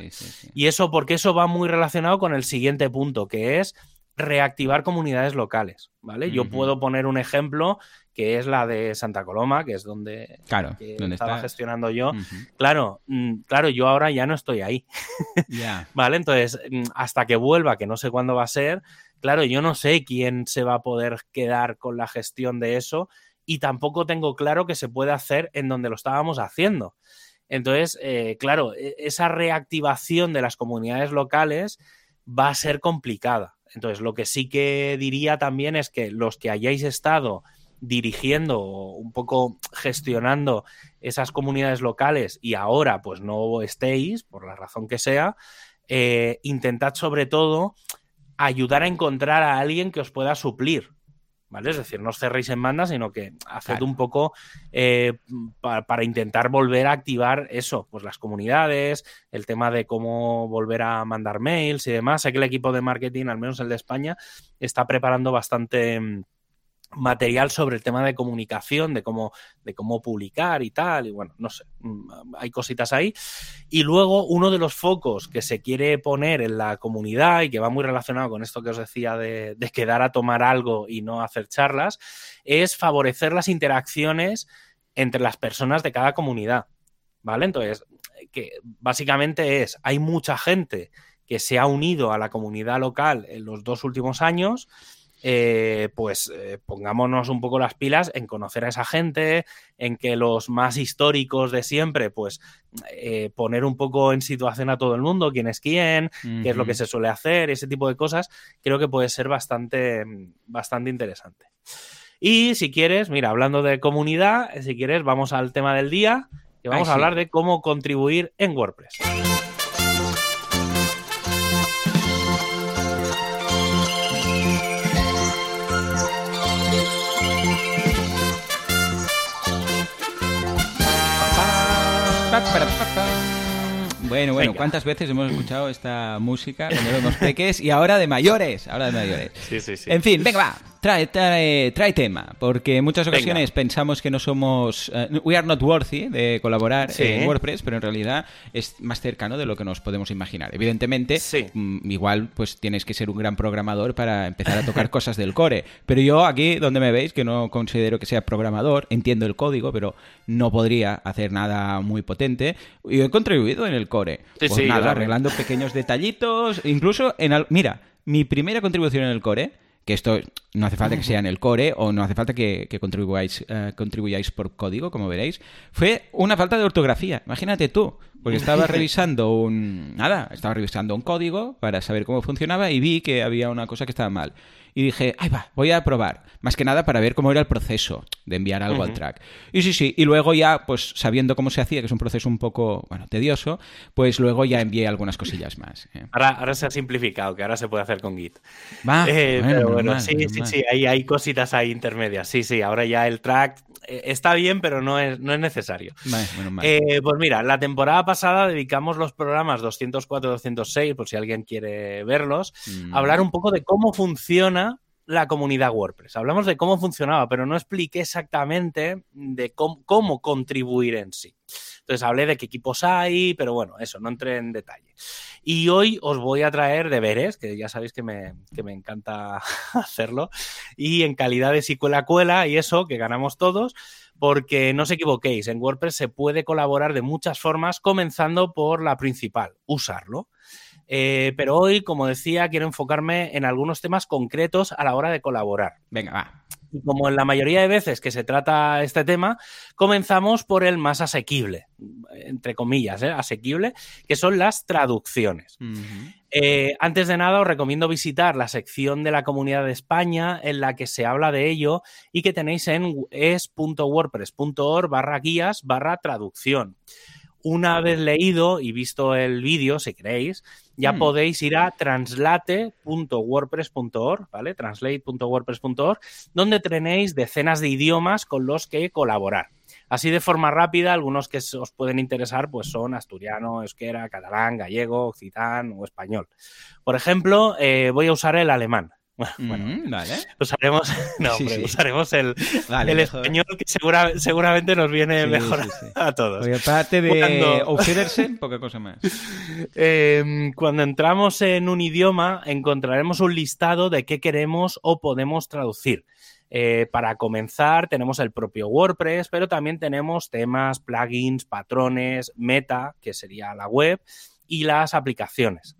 y eso, porque eso va muy relacionado con el siguiente punto, que es reactivar comunidades locales, ¿vale? Yo puedo poner un ejemplo que es la de Santa Coloma, que es donde, claro, estaba gestionando yo. Claro, mm, claro, yo ahora ya no estoy ahí. ¿Vale? Entonces, mm, hasta que vuelva, que no sé cuándo va a ser, claro, yo no sé quién se va a poder quedar con la gestión de eso y tampoco tengo claro que se puede hacer en donde lo estábamos haciendo. Entonces, eh, claro, e, esa reactivación de las comunidades locales va a ser complicada. Entonces, lo que sí que diría también es que los que hayáis estado dirigiendo, un poco gestionando esas comunidades locales y ahora pues no estéis, por la razón que sea, eh, intentad sobre todo ayudar a encontrar a alguien que os pueda suplir. ¿Vale? Es decir, no os cerréis en banda, sino que haced un poco eh, para intentar volver a activar eso, pues las comunidades, el tema de cómo volver a mandar mails y demás. Sé que el equipo de marketing, al menos el de España, está preparando bastante mm, material sobre el tema de comunicación, de cómo, de cómo publicar y tal, y bueno, no sé, mm, hay cositas ahí. Y luego uno de los focos que se quiere poner en la comunidad y que va muy relacionado con esto que os decía de, de quedar a tomar algo y no hacer charlas, es favorecer las interacciones entre las personas de cada comunidad. ¿Vale? Entonces, que básicamente es, hay mucha gente que se ha unido a la comunidad local en los dos últimos años eh, pues eh, pongámonos un poco las pilas en conocer a esa gente, en que los más históricos de siempre, pues eh, poner un poco en situación a todo el mundo, quién es quién, qué es lo que se suele hacer, ese tipo de cosas, creo que puede ser bastante, bastante interesante. Y si quieres, mira, hablando de comunidad, si quieres, vamos al tema del día, que vamos a hablar de cómo contribuir en WordPress. Bueno, bueno, ¿cuántas veces hemos escuchado esta música cuando éramos peques y ahora de mayores? Ahora de mayores. Sí, sí, sí. En fin, venga, va. Trae, trae, tema, porque en muchas ocasiones pensamos que no somos, uh, we are not worthy de colaborar en WordPress, pero en realidad es más cercano de lo que nos podemos imaginar. Evidentemente, mm, igual pues tienes que ser un gran programador para empezar a tocar cosas del core, pero yo aquí donde me veis, que no considero que sea programador, entiendo el código, pero no podría hacer nada muy potente, y he contribuido en el core. pues nada, arreglando pequeños detallitos, incluso en... mira, mi primera contribución en el core que esto no hace falta que sea en el core o no hace falta que, contribuyáis, eh, contribuyáis por código, como veréis, fue una falta de ortografía. Imagínate tú, porque estaba revisando un... Nada, estaba revisando un código para saber cómo funcionaba y vi que había una cosa que estaba mal y dije, ay va, voy a probar. Más que nada para ver cómo era el proceso de enviar algo al track. Y sí, sí, y luego ya, pues sabiendo cómo se hacía, que es un proceso un poco, bueno, tedioso, pues luego ya envié algunas cosillas más. ¿eh? Ahora, ahora se ha simplificado, que ahora se puede hacer con Git. Va, eh, pero bueno, sí, sí, sí, hay, hay cositas ahí intermedias. Sí, sí, ahora ya el track está bien, pero no es, no es necesario. pues mira, la temporada pasada dedicamos los programas 204 206, por si alguien quiere verlos, a mm. hablar un poco de cómo funciona la comunidad WordPress. Hablamos de cómo funcionaba, pero no expliqué exactamente de cómo, contribuir en sí. Entonces hablé de qué equipos hay, pero bueno, eso, no entré en detalle. Y hoy os voy a traer deberes, que ya sabéis que me, que me encanta hacerlo, y en calidad de si cuela cuela y eso, que ganamos todos, porque no os equivoquéis, en WordPress se puede colaborar de muchas formas, comenzando por la principal, usarlo. Eh, pero hoy, como decía, quiero enfocarme en algunos temas concretos a la hora de colaborar. Venga, va. como en la mayoría de veces que se trata este tema, comenzamos por el más asequible, entre comillas, ¿eh? asequible, que son las traducciones. Eh, antes de nada, os recomiendo visitar la sección de la Comunidad de España en la que se habla de ello y que tenéis en es.wordpress.org barra guías barra traducción. Una vez leído y visto el vídeo, si queréis, ya hmm. podéis ir a translate.wordpress.org, ¿vale? Translate.wordpress.org, donde tenéis decenas de idiomas con los que colaborar. Así de forma rápida, algunos que os pueden interesar pues son asturiano, euskera, catalán, gallego, occitán o español. Por ejemplo, eh, voy a usar el alemán. Bueno, mm, usaremos, usaremos el, el español que seguramente nos viene mejor a todos. aparte de cuando... poca cosa más. Em, cuando entramos en un idioma, encontraremos un listado de qué queremos o podemos traducir. Eh, para comenzar, tenemos el propio WordPress, pero también tenemos temas, plugins, patrones, meta, que sería la web, y las aplicaciones.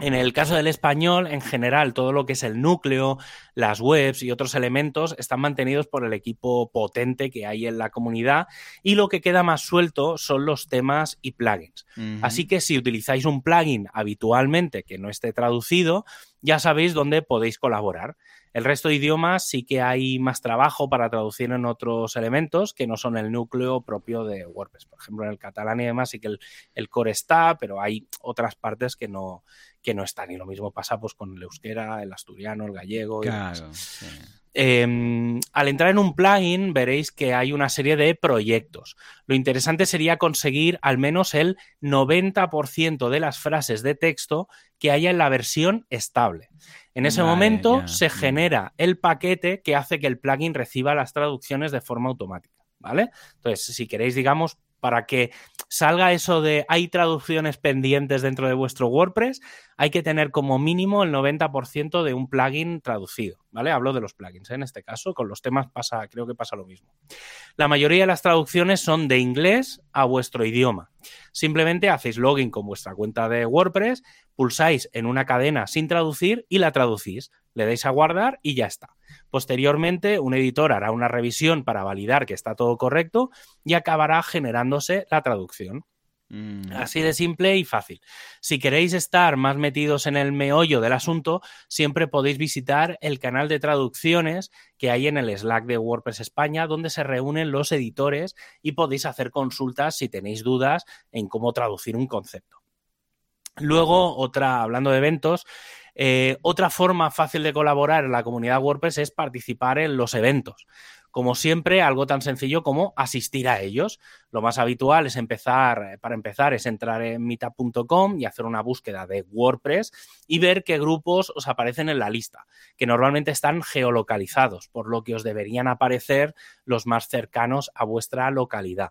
En el caso del español, en general, todo lo que es el núcleo, las webs y otros elementos están mantenidos por el equipo potente que hay en la comunidad y lo que queda más suelto son los temas y plugins. Así que si utilizáis un plugin habitualmente que no esté traducido, ya sabéis dónde podéis colaborar. El resto de idiomas sí que hay más trabajo para traducir en otros elementos que no son el núcleo propio de WordPress. Por ejemplo, en el catalán y demás sí que el, core está, pero hay otras partes que no, que no están. Y lo mismo pasa pues, con el euskera, el asturiano, el gallego. claro, em, al entrar en un plugin veréis que hay una serie de proyectos. Lo interesante sería conseguir al menos el 90% de las frases de texto que haya en la versión estable. En ese momento se genera el paquete que hace que el plugin reciba las traducciones de forma automática, ¿vale? Entonces, si queréis, digamos, para que salga eso de hay traducciones pendientes dentro de vuestro WordPress, hay que tener como mínimo el 90% de un plugin traducido, ¿vale? Hablo de los plugins, ¿eh? en este caso, con los temas pasa, creo que pasa lo mismo. La mayoría de las traducciones son de inglés a vuestro idioma. Simplemente hacéis login con vuestra cuenta de WordPress, pulsáis en una cadena sin traducir y la traducís. Le dais a guardar y ya está. Posteriormente, un editor hará una revisión para validar que está todo correcto y acabará generándose la traducción. Mm. Así de simple y fácil. Si queréis estar más metidos en el meollo del asunto, siempre podéis visitar el canal de traducciones que hay en el Slack de WordPress España, donde se reúnen los editores y podéis hacer consultas si tenéis dudas en cómo traducir un concepto. Luego, otra, hablando de eventos, eh, otra forma fácil de colaborar en la comunidad WordPress es participar en los eventos. Como siempre, algo tan sencillo como asistir a ellos. Lo más habitual es empezar, eh, para empezar, es entrar en meetup.com y hacer una búsqueda de WordPress y ver qué grupos os aparecen en la lista, que normalmente están geolocalizados, por lo que os deberían aparecer los más cercanos a vuestra localidad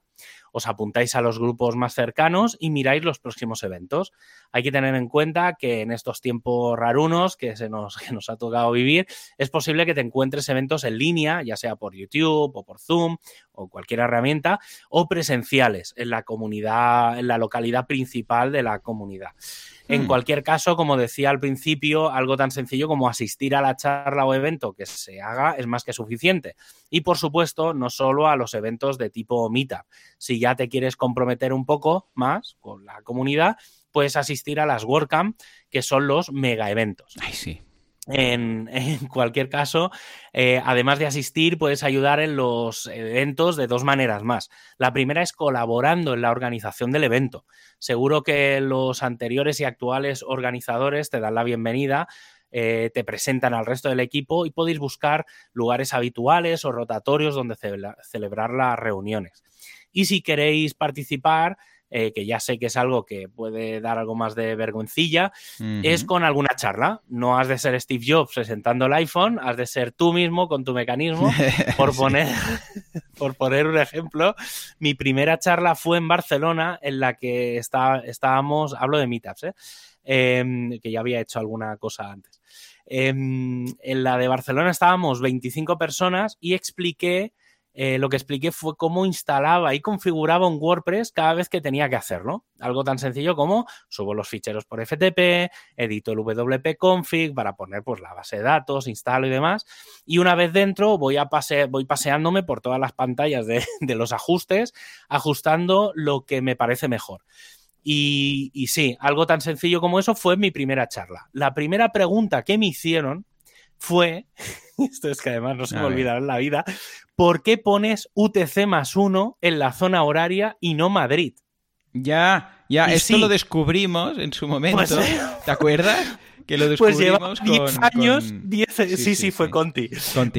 os apuntáis a los grupos más cercanos y miráis los próximos eventos. Hay que tener en cuenta que en estos tiempos rarunos que, se nos, que nos ha tocado vivir, es posible que te encuentres eventos en línea, ya sea por YouTube o por Zoom o cualquier herramienta, o presenciales en la comunidad, en la localidad principal de la comunidad. En hmm. cualquier caso, como decía al principio, algo tan sencillo como asistir a la charla o evento que se haga es más que suficiente. Y por supuesto, no solo a los eventos de tipo Meetup. Si ya te quieres comprometer un poco más con la comunidad, puedes asistir a las WordCamp, que son los mega eventos. Ay, sí. En, cualquier caso, eh, además de asistir, puedes ayudar en los eventos de dos maneras más. La primera es colaborando en la organización del evento. Seguro que los anteriores y actuales organizadores te dan la bienvenida, eh, te presentan al resto del equipo y podéis buscar lugares habituales o rotatorios donde celebrar las reuniones. Y si queréis participar, eh, que ya sé que es algo que puede dar algo más de vergüencilla, es con alguna charla. No has de ser Steve Jobs presentando el iPhone, has de ser tú mismo con tu mecanismo. Por poner, por poner un ejemplo, mi primera charla fue en Barcelona, en la que está, estábamos, hablo de meetups, ¿eh? Em, que ya había hecho alguna cosa antes. Em, en la de Barcelona estábamos 25 personas y expliqué eh, lo que expliqué fue cómo instalaba y configuraba un WordPress cada vez que tenía que hacerlo. Algo tan sencillo como subo los ficheros por FTP, edito el WP config para poner pues, la base de datos, instalo y demás. Y una vez dentro voy, a pase voy paseándome por todas las pantallas de, los ajustes, ajustando lo que me parece mejor. Y, y sí, algo tan sencillo como eso fue mi primera charla. La primera pregunta que me hicieron fue, esto es que además no se me olvidará en la vida, ¿por qué pones UTC más uno en la zona horaria y no Madrid? Ya, ya, esto lo descubrimos en su momento. Pues, ¿Te acuerdas? que lo pues descubrimos pues llevaba 10 años, sí, sí, fue Conti.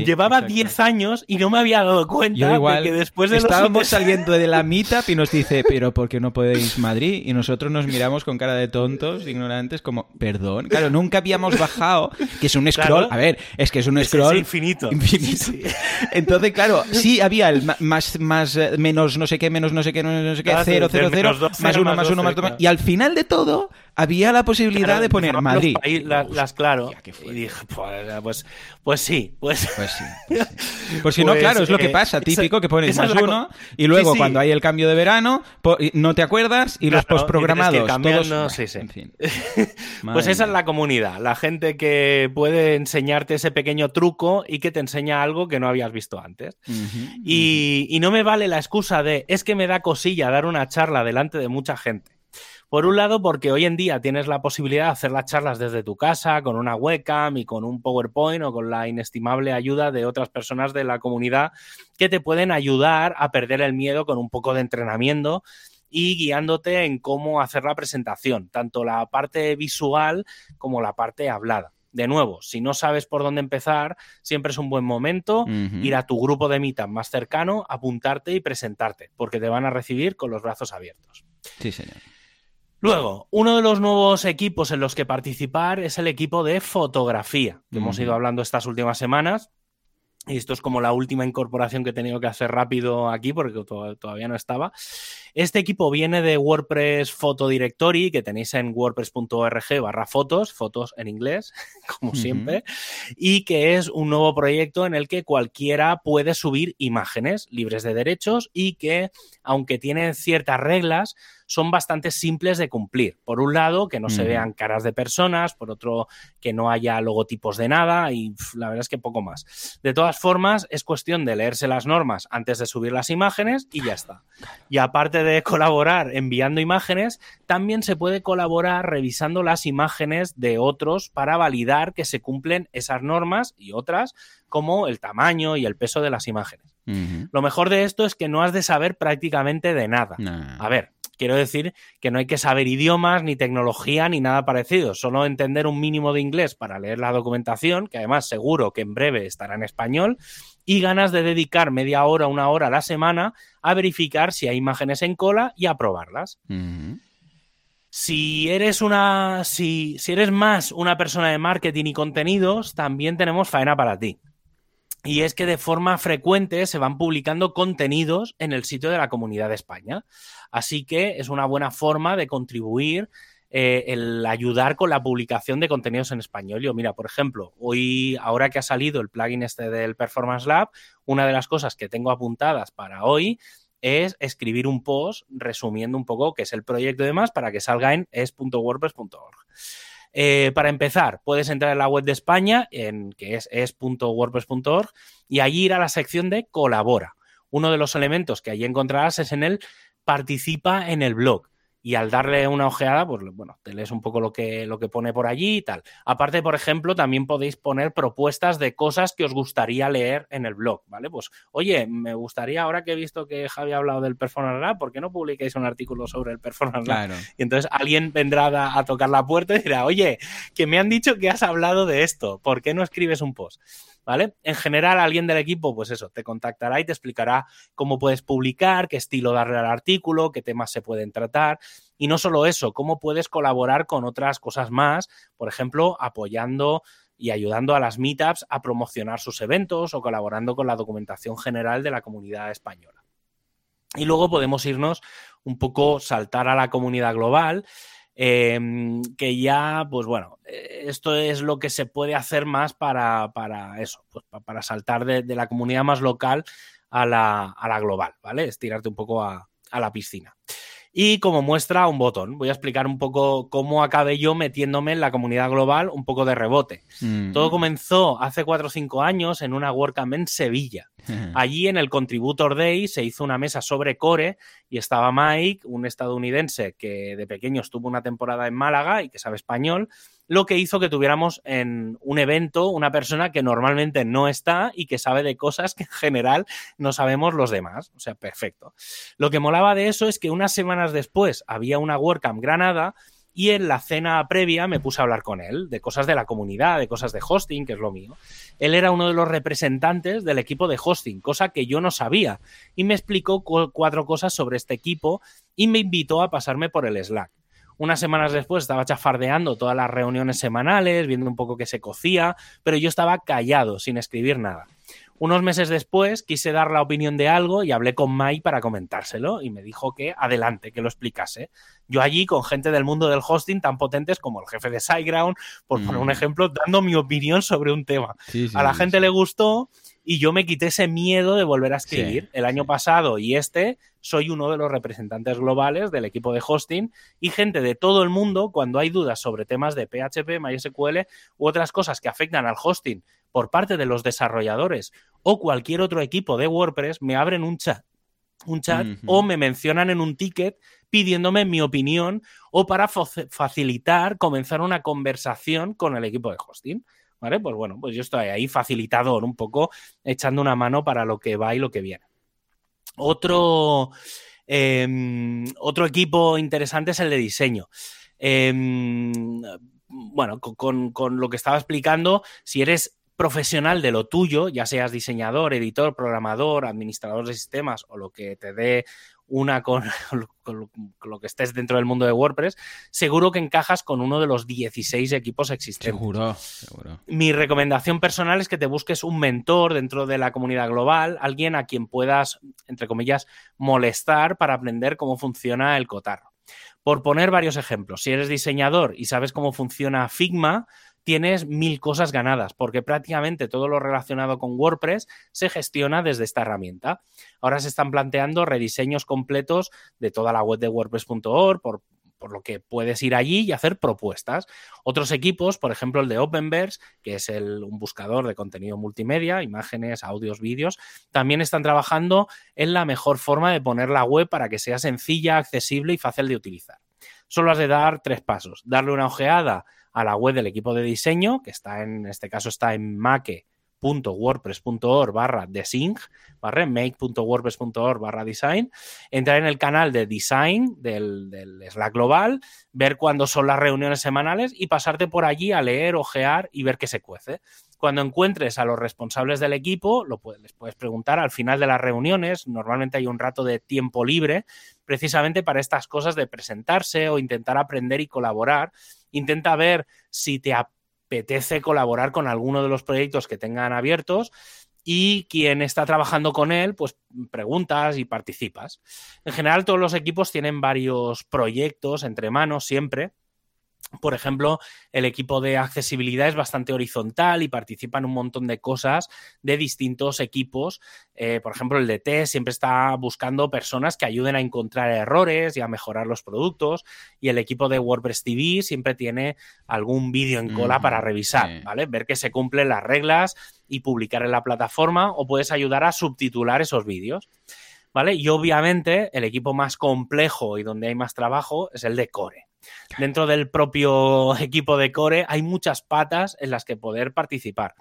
llevaba 10 años y no me había dado cuenta de que después de estábamos saliendo de la meetup y nos dice, pero ¿por qué no podéis Madrid? Y nosotros nos miramos con cara de tontos, ignorantes, como, perdón. Claro, nunca habíamos bajado, que es un scroll, a ver, es que es un scroll infinito. infinito. Entonces, claro, sí había el más, más, eh, menos no sé qué, menos no sé qué, no sé qué, 0, 0, 0, más 1, más 1, más 2, y al final de todo había la posibilidad de poner Madrid. Ahí las, claro. Y dije, pues, pues, pues, sí, pues. Pues sí. Pues, si no, pues, claro, es lo que eh, pasa, típico, que pones más uno y luego cuando hay el cambio de verano no te acuerdas y los postprogramados. todos... sí, sí. En fin. pues esa es la comunidad, la gente que puede enseñarte ese pequeño truco y que te enseña algo que no habías visto antes. y, y no me vale la excusa de es que me da cosilla dar una charla delante de mucha gente. Por un lado, porque hoy en día tienes la posibilidad de hacer las charlas desde tu casa, con una webcam y con un PowerPoint o con la inestimable ayuda de otras personas de la comunidad que te pueden ayudar a perder el miedo con un poco de entrenamiento y guiándote en cómo hacer la presentación, tanto la parte visual como la parte hablada. De nuevo, si no sabes por dónde empezar, siempre es un buen momento ir a tu grupo de Meetup más cercano, apuntarte y presentarte, porque te van a recibir con los brazos abiertos. Sí, señor. Luego, uno de los nuevos equipos en los que participar es el equipo de fotografía, que hemos ido hablando estas últimas semanas. Y esto es como la última incorporación que he tenido que hacer rápido aquí porque todavía no estaba. Este equipo viene de WordPress Photo Directory, que tenéis en wordpress.org barra fotos, fotos en inglés, como siempre, y que es un nuevo proyecto en el que cualquiera puede subir imágenes libres de derechos y que, aunque tienen ciertas reglas, son bastante simples de cumplir. Por un lado, que no se vean caras de personas, por otro, que no haya logotipos de nada y la verdad es que poco más. De todas formas, es cuestión de leerse las normas antes de subir las imágenes y ya está. Y aparte de colaborar enviando imágenes, también se puede colaborar revisando las imágenes de otros para validar que se cumplen esas normas y otras como el tamaño y el peso de las imágenes. Lo mejor de esto es que no has de saber prácticamente de nada. A ver, quiero decir que no hay que saber idiomas, ni tecnología, ni nada parecido. Solo entender un mínimo de inglés para leer la documentación, que además seguro que en breve estará en español, y ganas de dedicar media hora, una hora a la semana a verificar si hay imágenes en cola y a probarlas. Si eres una. Si, si eres más una persona de marketing y contenidos, también tenemos faena para ti. Y es que de forma frecuente se van publicando contenidos en el sitio de la Comunidad de España. Así que es una buena forma de contribuir eh, el ayudar con la publicación de contenidos en español. Yo, mira, por ejemplo, hoy, ahora que ha salido el plugin este del Performance Lab, una de las cosas que tengo apuntadas para hoy es escribir un post resumiendo un poco qué es el proyecto y demás para que salga en es.wordpress.org. Eh, para empezar, puedes entrar en la web de España, en, que es es.wordpress.org, y allí ir a la sección de colabora. Uno de los elementos que allí encontrarás es en el participa en el blog y al darle una ojeada, pues bueno, te lees un poco lo que, lo que pone por allí y tal. Aparte, por ejemplo, también podéis poner propuestas de cosas que os gustaría leer en el blog, ¿vale? Pues, oye, me gustaría, ahora que he visto que Javi ha hablado del Performance Lab, ¿por qué no publiquéis un artículo sobre el Performance Lab? Y entonces alguien vendrá a, tocar la puerta y dirá, oye, que me han dicho que has hablado de esto, ¿por qué no escribes un post? ¿Vale? En general, alguien del equipo, pues eso, te contactará y te explicará cómo puedes publicar, qué estilo darle al artículo, qué temas se pueden tratar. Y no solo eso, cómo puedes colaborar con otras cosas más, por ejemplo, apoyando y ayudando a las meetups a promocionar sus eventos o colaborando con la documentación general de la comunidad española. Y luego podemos irnos un poco, saltar a la comunidad global, em, que ya, pues bueno, eh, esto es lo que se puede hacer más para, eso, pues para saltar de, la comunidad más local a la, global, ¿vale? Estirarte un poco a, a la piscina y como muestra un botón. Voy a explicar un poco cómo acabé yo metiéndome en la comunidad global un poco de rebote. Mm. Todo comenzó hace 4 o 5 años en una WordCamp en Sevilla. Allí en el Contributor Day se hizo una mesa sobre core y estaba Mike, un estadounidense que de pequeño estuvo una temporada en Málaga y que sabe español, lo que hizo que tuviéramos en un evento una persona que normalmente no está y que sabe de cosas que en general no sabemos los demás. O sea, perfecto. Lo que molaba de eso es que unas semanas después había una WordCamp Granada y en la cena previa me puse a hablar con él de cosas de la comunidad, de cosas de hosting, que es lo mío. Él era uno de los representantes del equipo de hosting, cosa que yo no sabía, y me explicó cuatro cosas sobre este equipo y me invitó a pasarme por el Slack. Unas semanas después estaba chafardeando todas las reuniones semanales, viendo un poco qué se cocía, pero yo estaba callado, sin escribir nada. Unos meses después quise dar la opinión de algo y hablé con Mai para comentárselo y me dijo que adelante, que lo explicase. Yo allí con gente del mundo del hosting tan potentes como el jefe de SiteGround, por poner un mm. ejemplo, dando mi opinión sobre un tema. a la gente le gustó y yo me quité ese miedo de volver a escribir. el año pasado y este soy uno de los representantes globales del equipo de hosting y gente de todo el mundo, cuando hay dudas sobre temas de PHP, MySQL u otras cosas que afectan al hosting por parte de los desarrolladores o cualquier otro equipo de WordPress, me abren un chat un chat o me mencionan en un ticket pidiéndome mi opinión o para facilitar comenzar una conversación con el equipo de hosting. Pues bueno, pues yo estoy ahí facilitador, un poco echando una mano para lo que va y lo que viene. Otro, em, otro equipo interesante es el de diseño. Em, bueno, con, con, lo que estaba explicando, si eres profesional de lo tuyo, ya seas diseñador, editor, programador, administrador de sistemas o lo que te dé una con, lo que estés dentro del mundo de WordPress, seguro que encajas con uno de los 16 equipos existentes. Seguro, seguro. Mi recomendación personal es que te busques un mentor dentro de la comunidad global, alguien a quien puedas, entre comillas, molestar para aprender cómo funciona el cotarro. Por poner varios ejemplos, si eres diseñador y sabes cómo funciona Figma, tienes mil cosas ganadas, porque prácticamente todo lo relacionado con WordPress se gestiona desde esta herramienta. Ahora se están planteando rediseños completos de toda la web de WordPress.org, por, lo que puedes ir allí y hacer propuestas. Otros equipos, por ejemplo el de Openverse, que es un buscador de contenido multimedia, imágenes, audios, vídeos, también están trabajando en la mejor forma de poner la web para que sea sencilla, accesible y fácil de utilizar. Solo has de dar tres pasos. Darle una ojeada a la web del equipo de diseño, que está en, este caso está en make.wordpress.org barra design, barra make.wordpress.org barra design, entrar en el canal de design del, del, Slack global, ver cuándo son las reuniones semanales y pasarte por allí a leer, ojear y ver qué se cuece. Cuando encuentres a los responsables del equipo, lo puedes, les puedes preguntar al final de las reuniones, normalmente hay un rato de tiempo libre, precisamente para estas cosas de presentarse o intentar aprender y colaborar. Intenta ver si te apetece colaborar con alguno de los proyectos que tengan abiertos y quien está trabajando con él, pues preguntas y participas. En general, todos los equipos tienen varios proyectos entre manos siempre por ejemplo, el equipo de accesibilidad es bastante horizontal y participa en un montón de cosas de distintos equipos. Eh, por ejemplo, el de T siempre está buscando personas que ayuden a encontrar errores y a mejorar los productos. Y el equipo de WordPress TV siempre tiene algún vídeo en cola para revisar, ¿vale? Ver que se cumplen las reglas y publicar en la plataforma o puedes ayudar a subtitular esos vídeos. ¿Vale? Y obviamente el equipo más complejo y donde hay más trabajo es el de Core. Dentro del propio equipo de Core hay muchas patas en las que poder participar.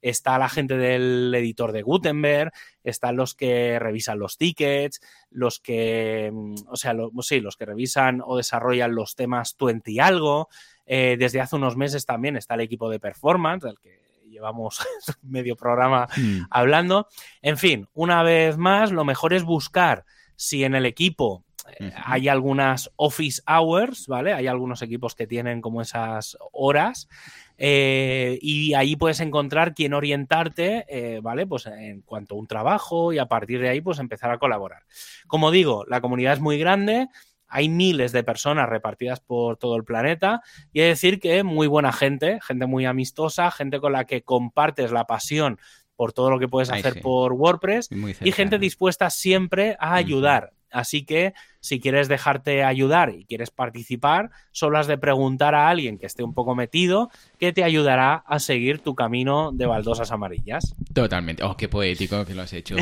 Está la gente del editor de Gutenberg, están los que revisan los tickets, los que, mm, o sea, sí, los que revisan o desarrollan los temas 20 y algo. Eh, desde hace unos meses también está el equipo de performance, del que llevamos medio programa hmm. hablando. En fin, una vez más, lo mejor es buscar si en el equipo hay algunas office hours, ¿vale? Hay algunos equipos que tienen como esas horas. Eh, y ahí puedes encontrar quién orientarte, eh, ¿vale? Pues en cuanto a un trabajo y a partir de ahí, pues empezar a colaborar. Como digo, la comunidad es muy grande, hay miles de personas repartidas por todo el planeta y es decir que muy buena gente, gente muy amistosa, gente con la que compartes la pasión por todo lo que puedes hacer por WordPress y gente dispuesta siempre a ayudar. Así que si quieres dejarte ayudar y quieres participar, solo has de preguntar a alguien que esté un poco metido que te ayudará a seguir tu camino de baldosas amarillas. Totalmente. Oh, qué poético que lo has hecho.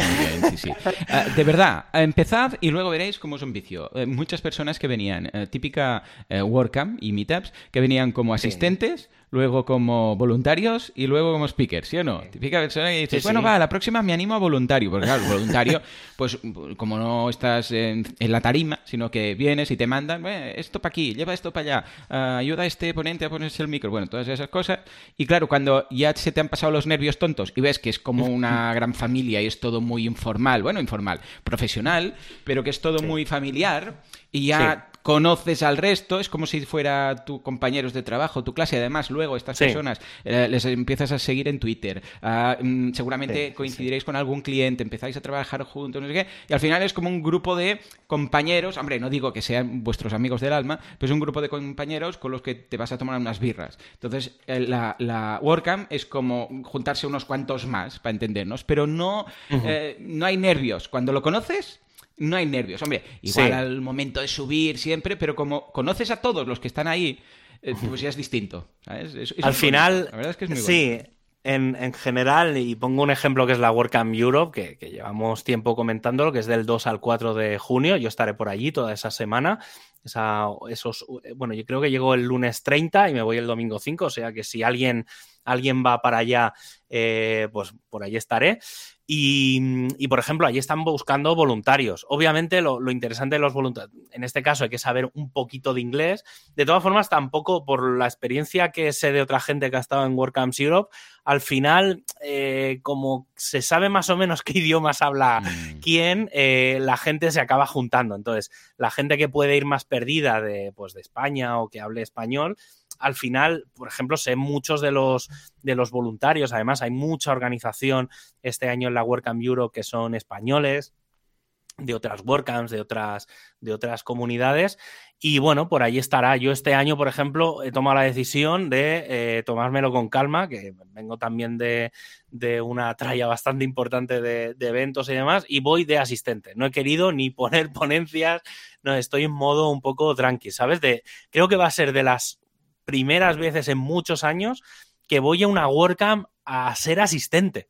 sí, sí. Ah, de verdad, empezad y luego veréis cómo es un vicio. Eh, muchas personas que venían, eh, típica WordCamp y Meetups, que venían como asistentes luego como voluntarios y luego como speakers, ¿sí o no? Típica persona que dice, bueno, va, la próxima me animo a voluntario, porque claro, voluntario, pues como no estás en, la tarima, sino que vienes y te mandan, esto para aquí, lleva esto para allá, ah, ayuda a este ponente a ponerse el micro, bueno, todas esas cosas. Y claro, cuando ya se te han pasado los nervios tontos y ves que es como una gran familia y es todo muy informal, bueno, informal, profesional, pero que es todo muy familiar y ya conoces al resto, es como si fuera tus compañeros de trabajo, tu clase. Además, luego estas personas eh, les empiezas a seguir en Twitter. Mm, seguramente coincidiréis con algún cliente, empezáis a trabajar juntos, no sé qué. Y al final es como un grupo de compañeros. Hombre, no digo que sean vuestros amigos del alma, pero es un grupo de compañeros con los que te vas a tomar unas birras. Entonces, eh, la, la WordCamp es como juntarse unos cuantos más, para entendernos, pero no, eh, no hay nervios. Cuando lo conoces, no hay nervios. Hombre, igual al momento de subir siempre, pero como conoces a todos los que están ahí, eh, pues ya es distinto. al final, la verdad es que es muy sí. En, en, general, y pongo un ejemplo que es la WordCamp Europe, que, llevamos tiempo comentándolo, que es del 2 al 4 de junio. Yo estaré por allí toda esa semana. Esa, esos, bueno, yo creo que llego el lunes 30 y me voy el domingo 5, o sea que si alguien, alguien va para allá, eh, pues por allí estaré. Y, por ejemplo, allí están buscando voluntarios. Obviamente, lo, interesante de los voluntarios, en este caso hay que saber un poquito de inglés. De todas formas, tampoco por la experiencia que sé de otra gente que ha estado en WordCamps Europe, al final, eh, como se sabe más o menos qué idiomas habla mm. quién, eh, la gente se acaba juntando. Entonces, la gente que puede ir más perdida de, pues, de España o que hable español, al final, por ejemplo, sé muchos de los, de los voluntarios, además hay mucha organización este año en la WordCamp Europe que son españoles, de otras WordCamps, de otras, de otras comunidades. Y bueno, por ahí estará. Yo este año, por ejemplo, he tomado la decisión de eh, tomármelo con calma, que vengo también de, una tralla bastante importante de, de, eventos y demás, y voy de asistente. No he querido ni poner ponencias, no, estoy en modo un poco tranqui, ¿sabes? De, creo que va a ser de las primeras veces en muchos años que voy a una WordCamp a ser asistente,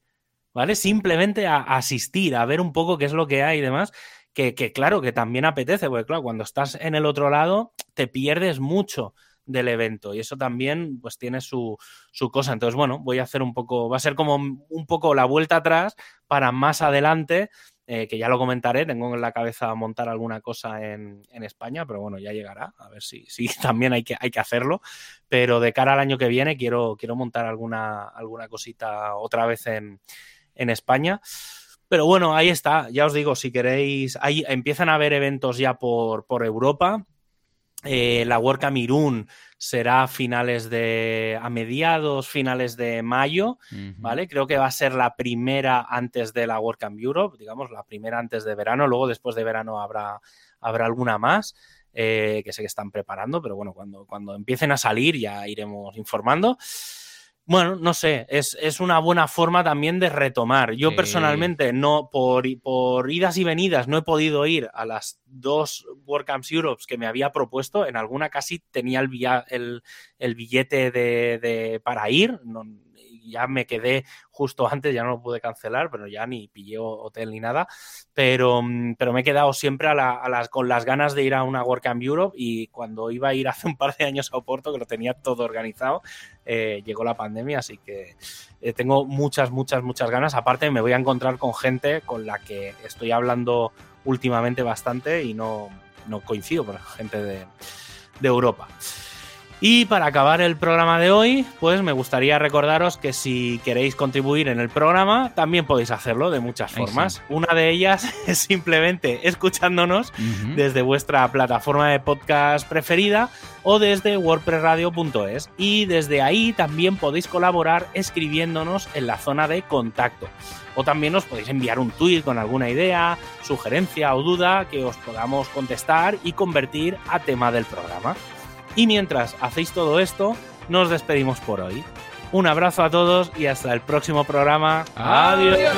¿vale? Simplemente a, asistir, a ver un poco qué es lo que hay y demás. Que, claro, que también apetece, porque claro, cuando estás en el otro lado te pierdes mucho del evento y eso también pues tiene su, su, cosa. Entonces, bueno, voy a hacer un poco, va a ser como un poco la vuelta atrás para más adelante eh, que ya lo comentaré, tengo en la cabeza montar alguna cosa en, España, pero bueno, ya llegará, a ver si, si también hay que, hay que hacerlo, pero de cara al año que viene quiero, quiero montar alguna, alguna cosita otra vez en, España. Pero bueno, ahí está, ya os digo, si queréis, ahí empiezan a haber eventos ya por, por Europa, eh, la WordCamp Irún será a finales de. a mediados, finales de mayo, ¿vale? Creo que va a ser la primera antes de la WordCamp Europe, digamos, la primera antes de verano. Luego, después de verano, habrá, habrá alguna más. Eh, que sé que están preparando, pero bueno, cuando, cuando empiecen a salir ya iremos informando. Bueno, no sé, es, una buena forma también de retomar. Yo personalmente, no, por, por idas y venidas, no he podido ir a las dos WordCamps Europes que me había propuesto. En alguna casi tenía el, el, el billete de, de, para ir. No, ya me quedé justo antes, ya no lo pude cancelar, pero ya ni pillé hotel ni nada. Pero, mm, pero me he quedado siempre con las ganas de ir a una WordCamp Europe y cuando iba a ir hace un par de años a Oporto, que lo tenía todo organizado, eh, llegó la pandemia, así que eh, tengo muchas, muchas, muchas ganas. Aparte, me voy a encontrar con gente con la que estoy hablando últimamente bastante y no, no coincido, por gente de, de Europa. Y para acabar el programa de hoy, pues me gustaría recordaros que si queréis contribuir en el programa, también podéis hacerlo de muchas formas. Una de ellas es simplemente escuchándonos desde vuestra plataforma de podcast preferida o desde wordpressradio.es. Y desde ahí también podéis colaborar escribiéndonos en la zona de contacto. O también os podéis enviar un tweet con alguna idea, sugerencia o duda que os podamos contestar y convertir a tema del programa. Y mientras hacéis todo esto, nos despedimos por hoy. Un abrazo a todos y hasta el próximo programa. Adiós.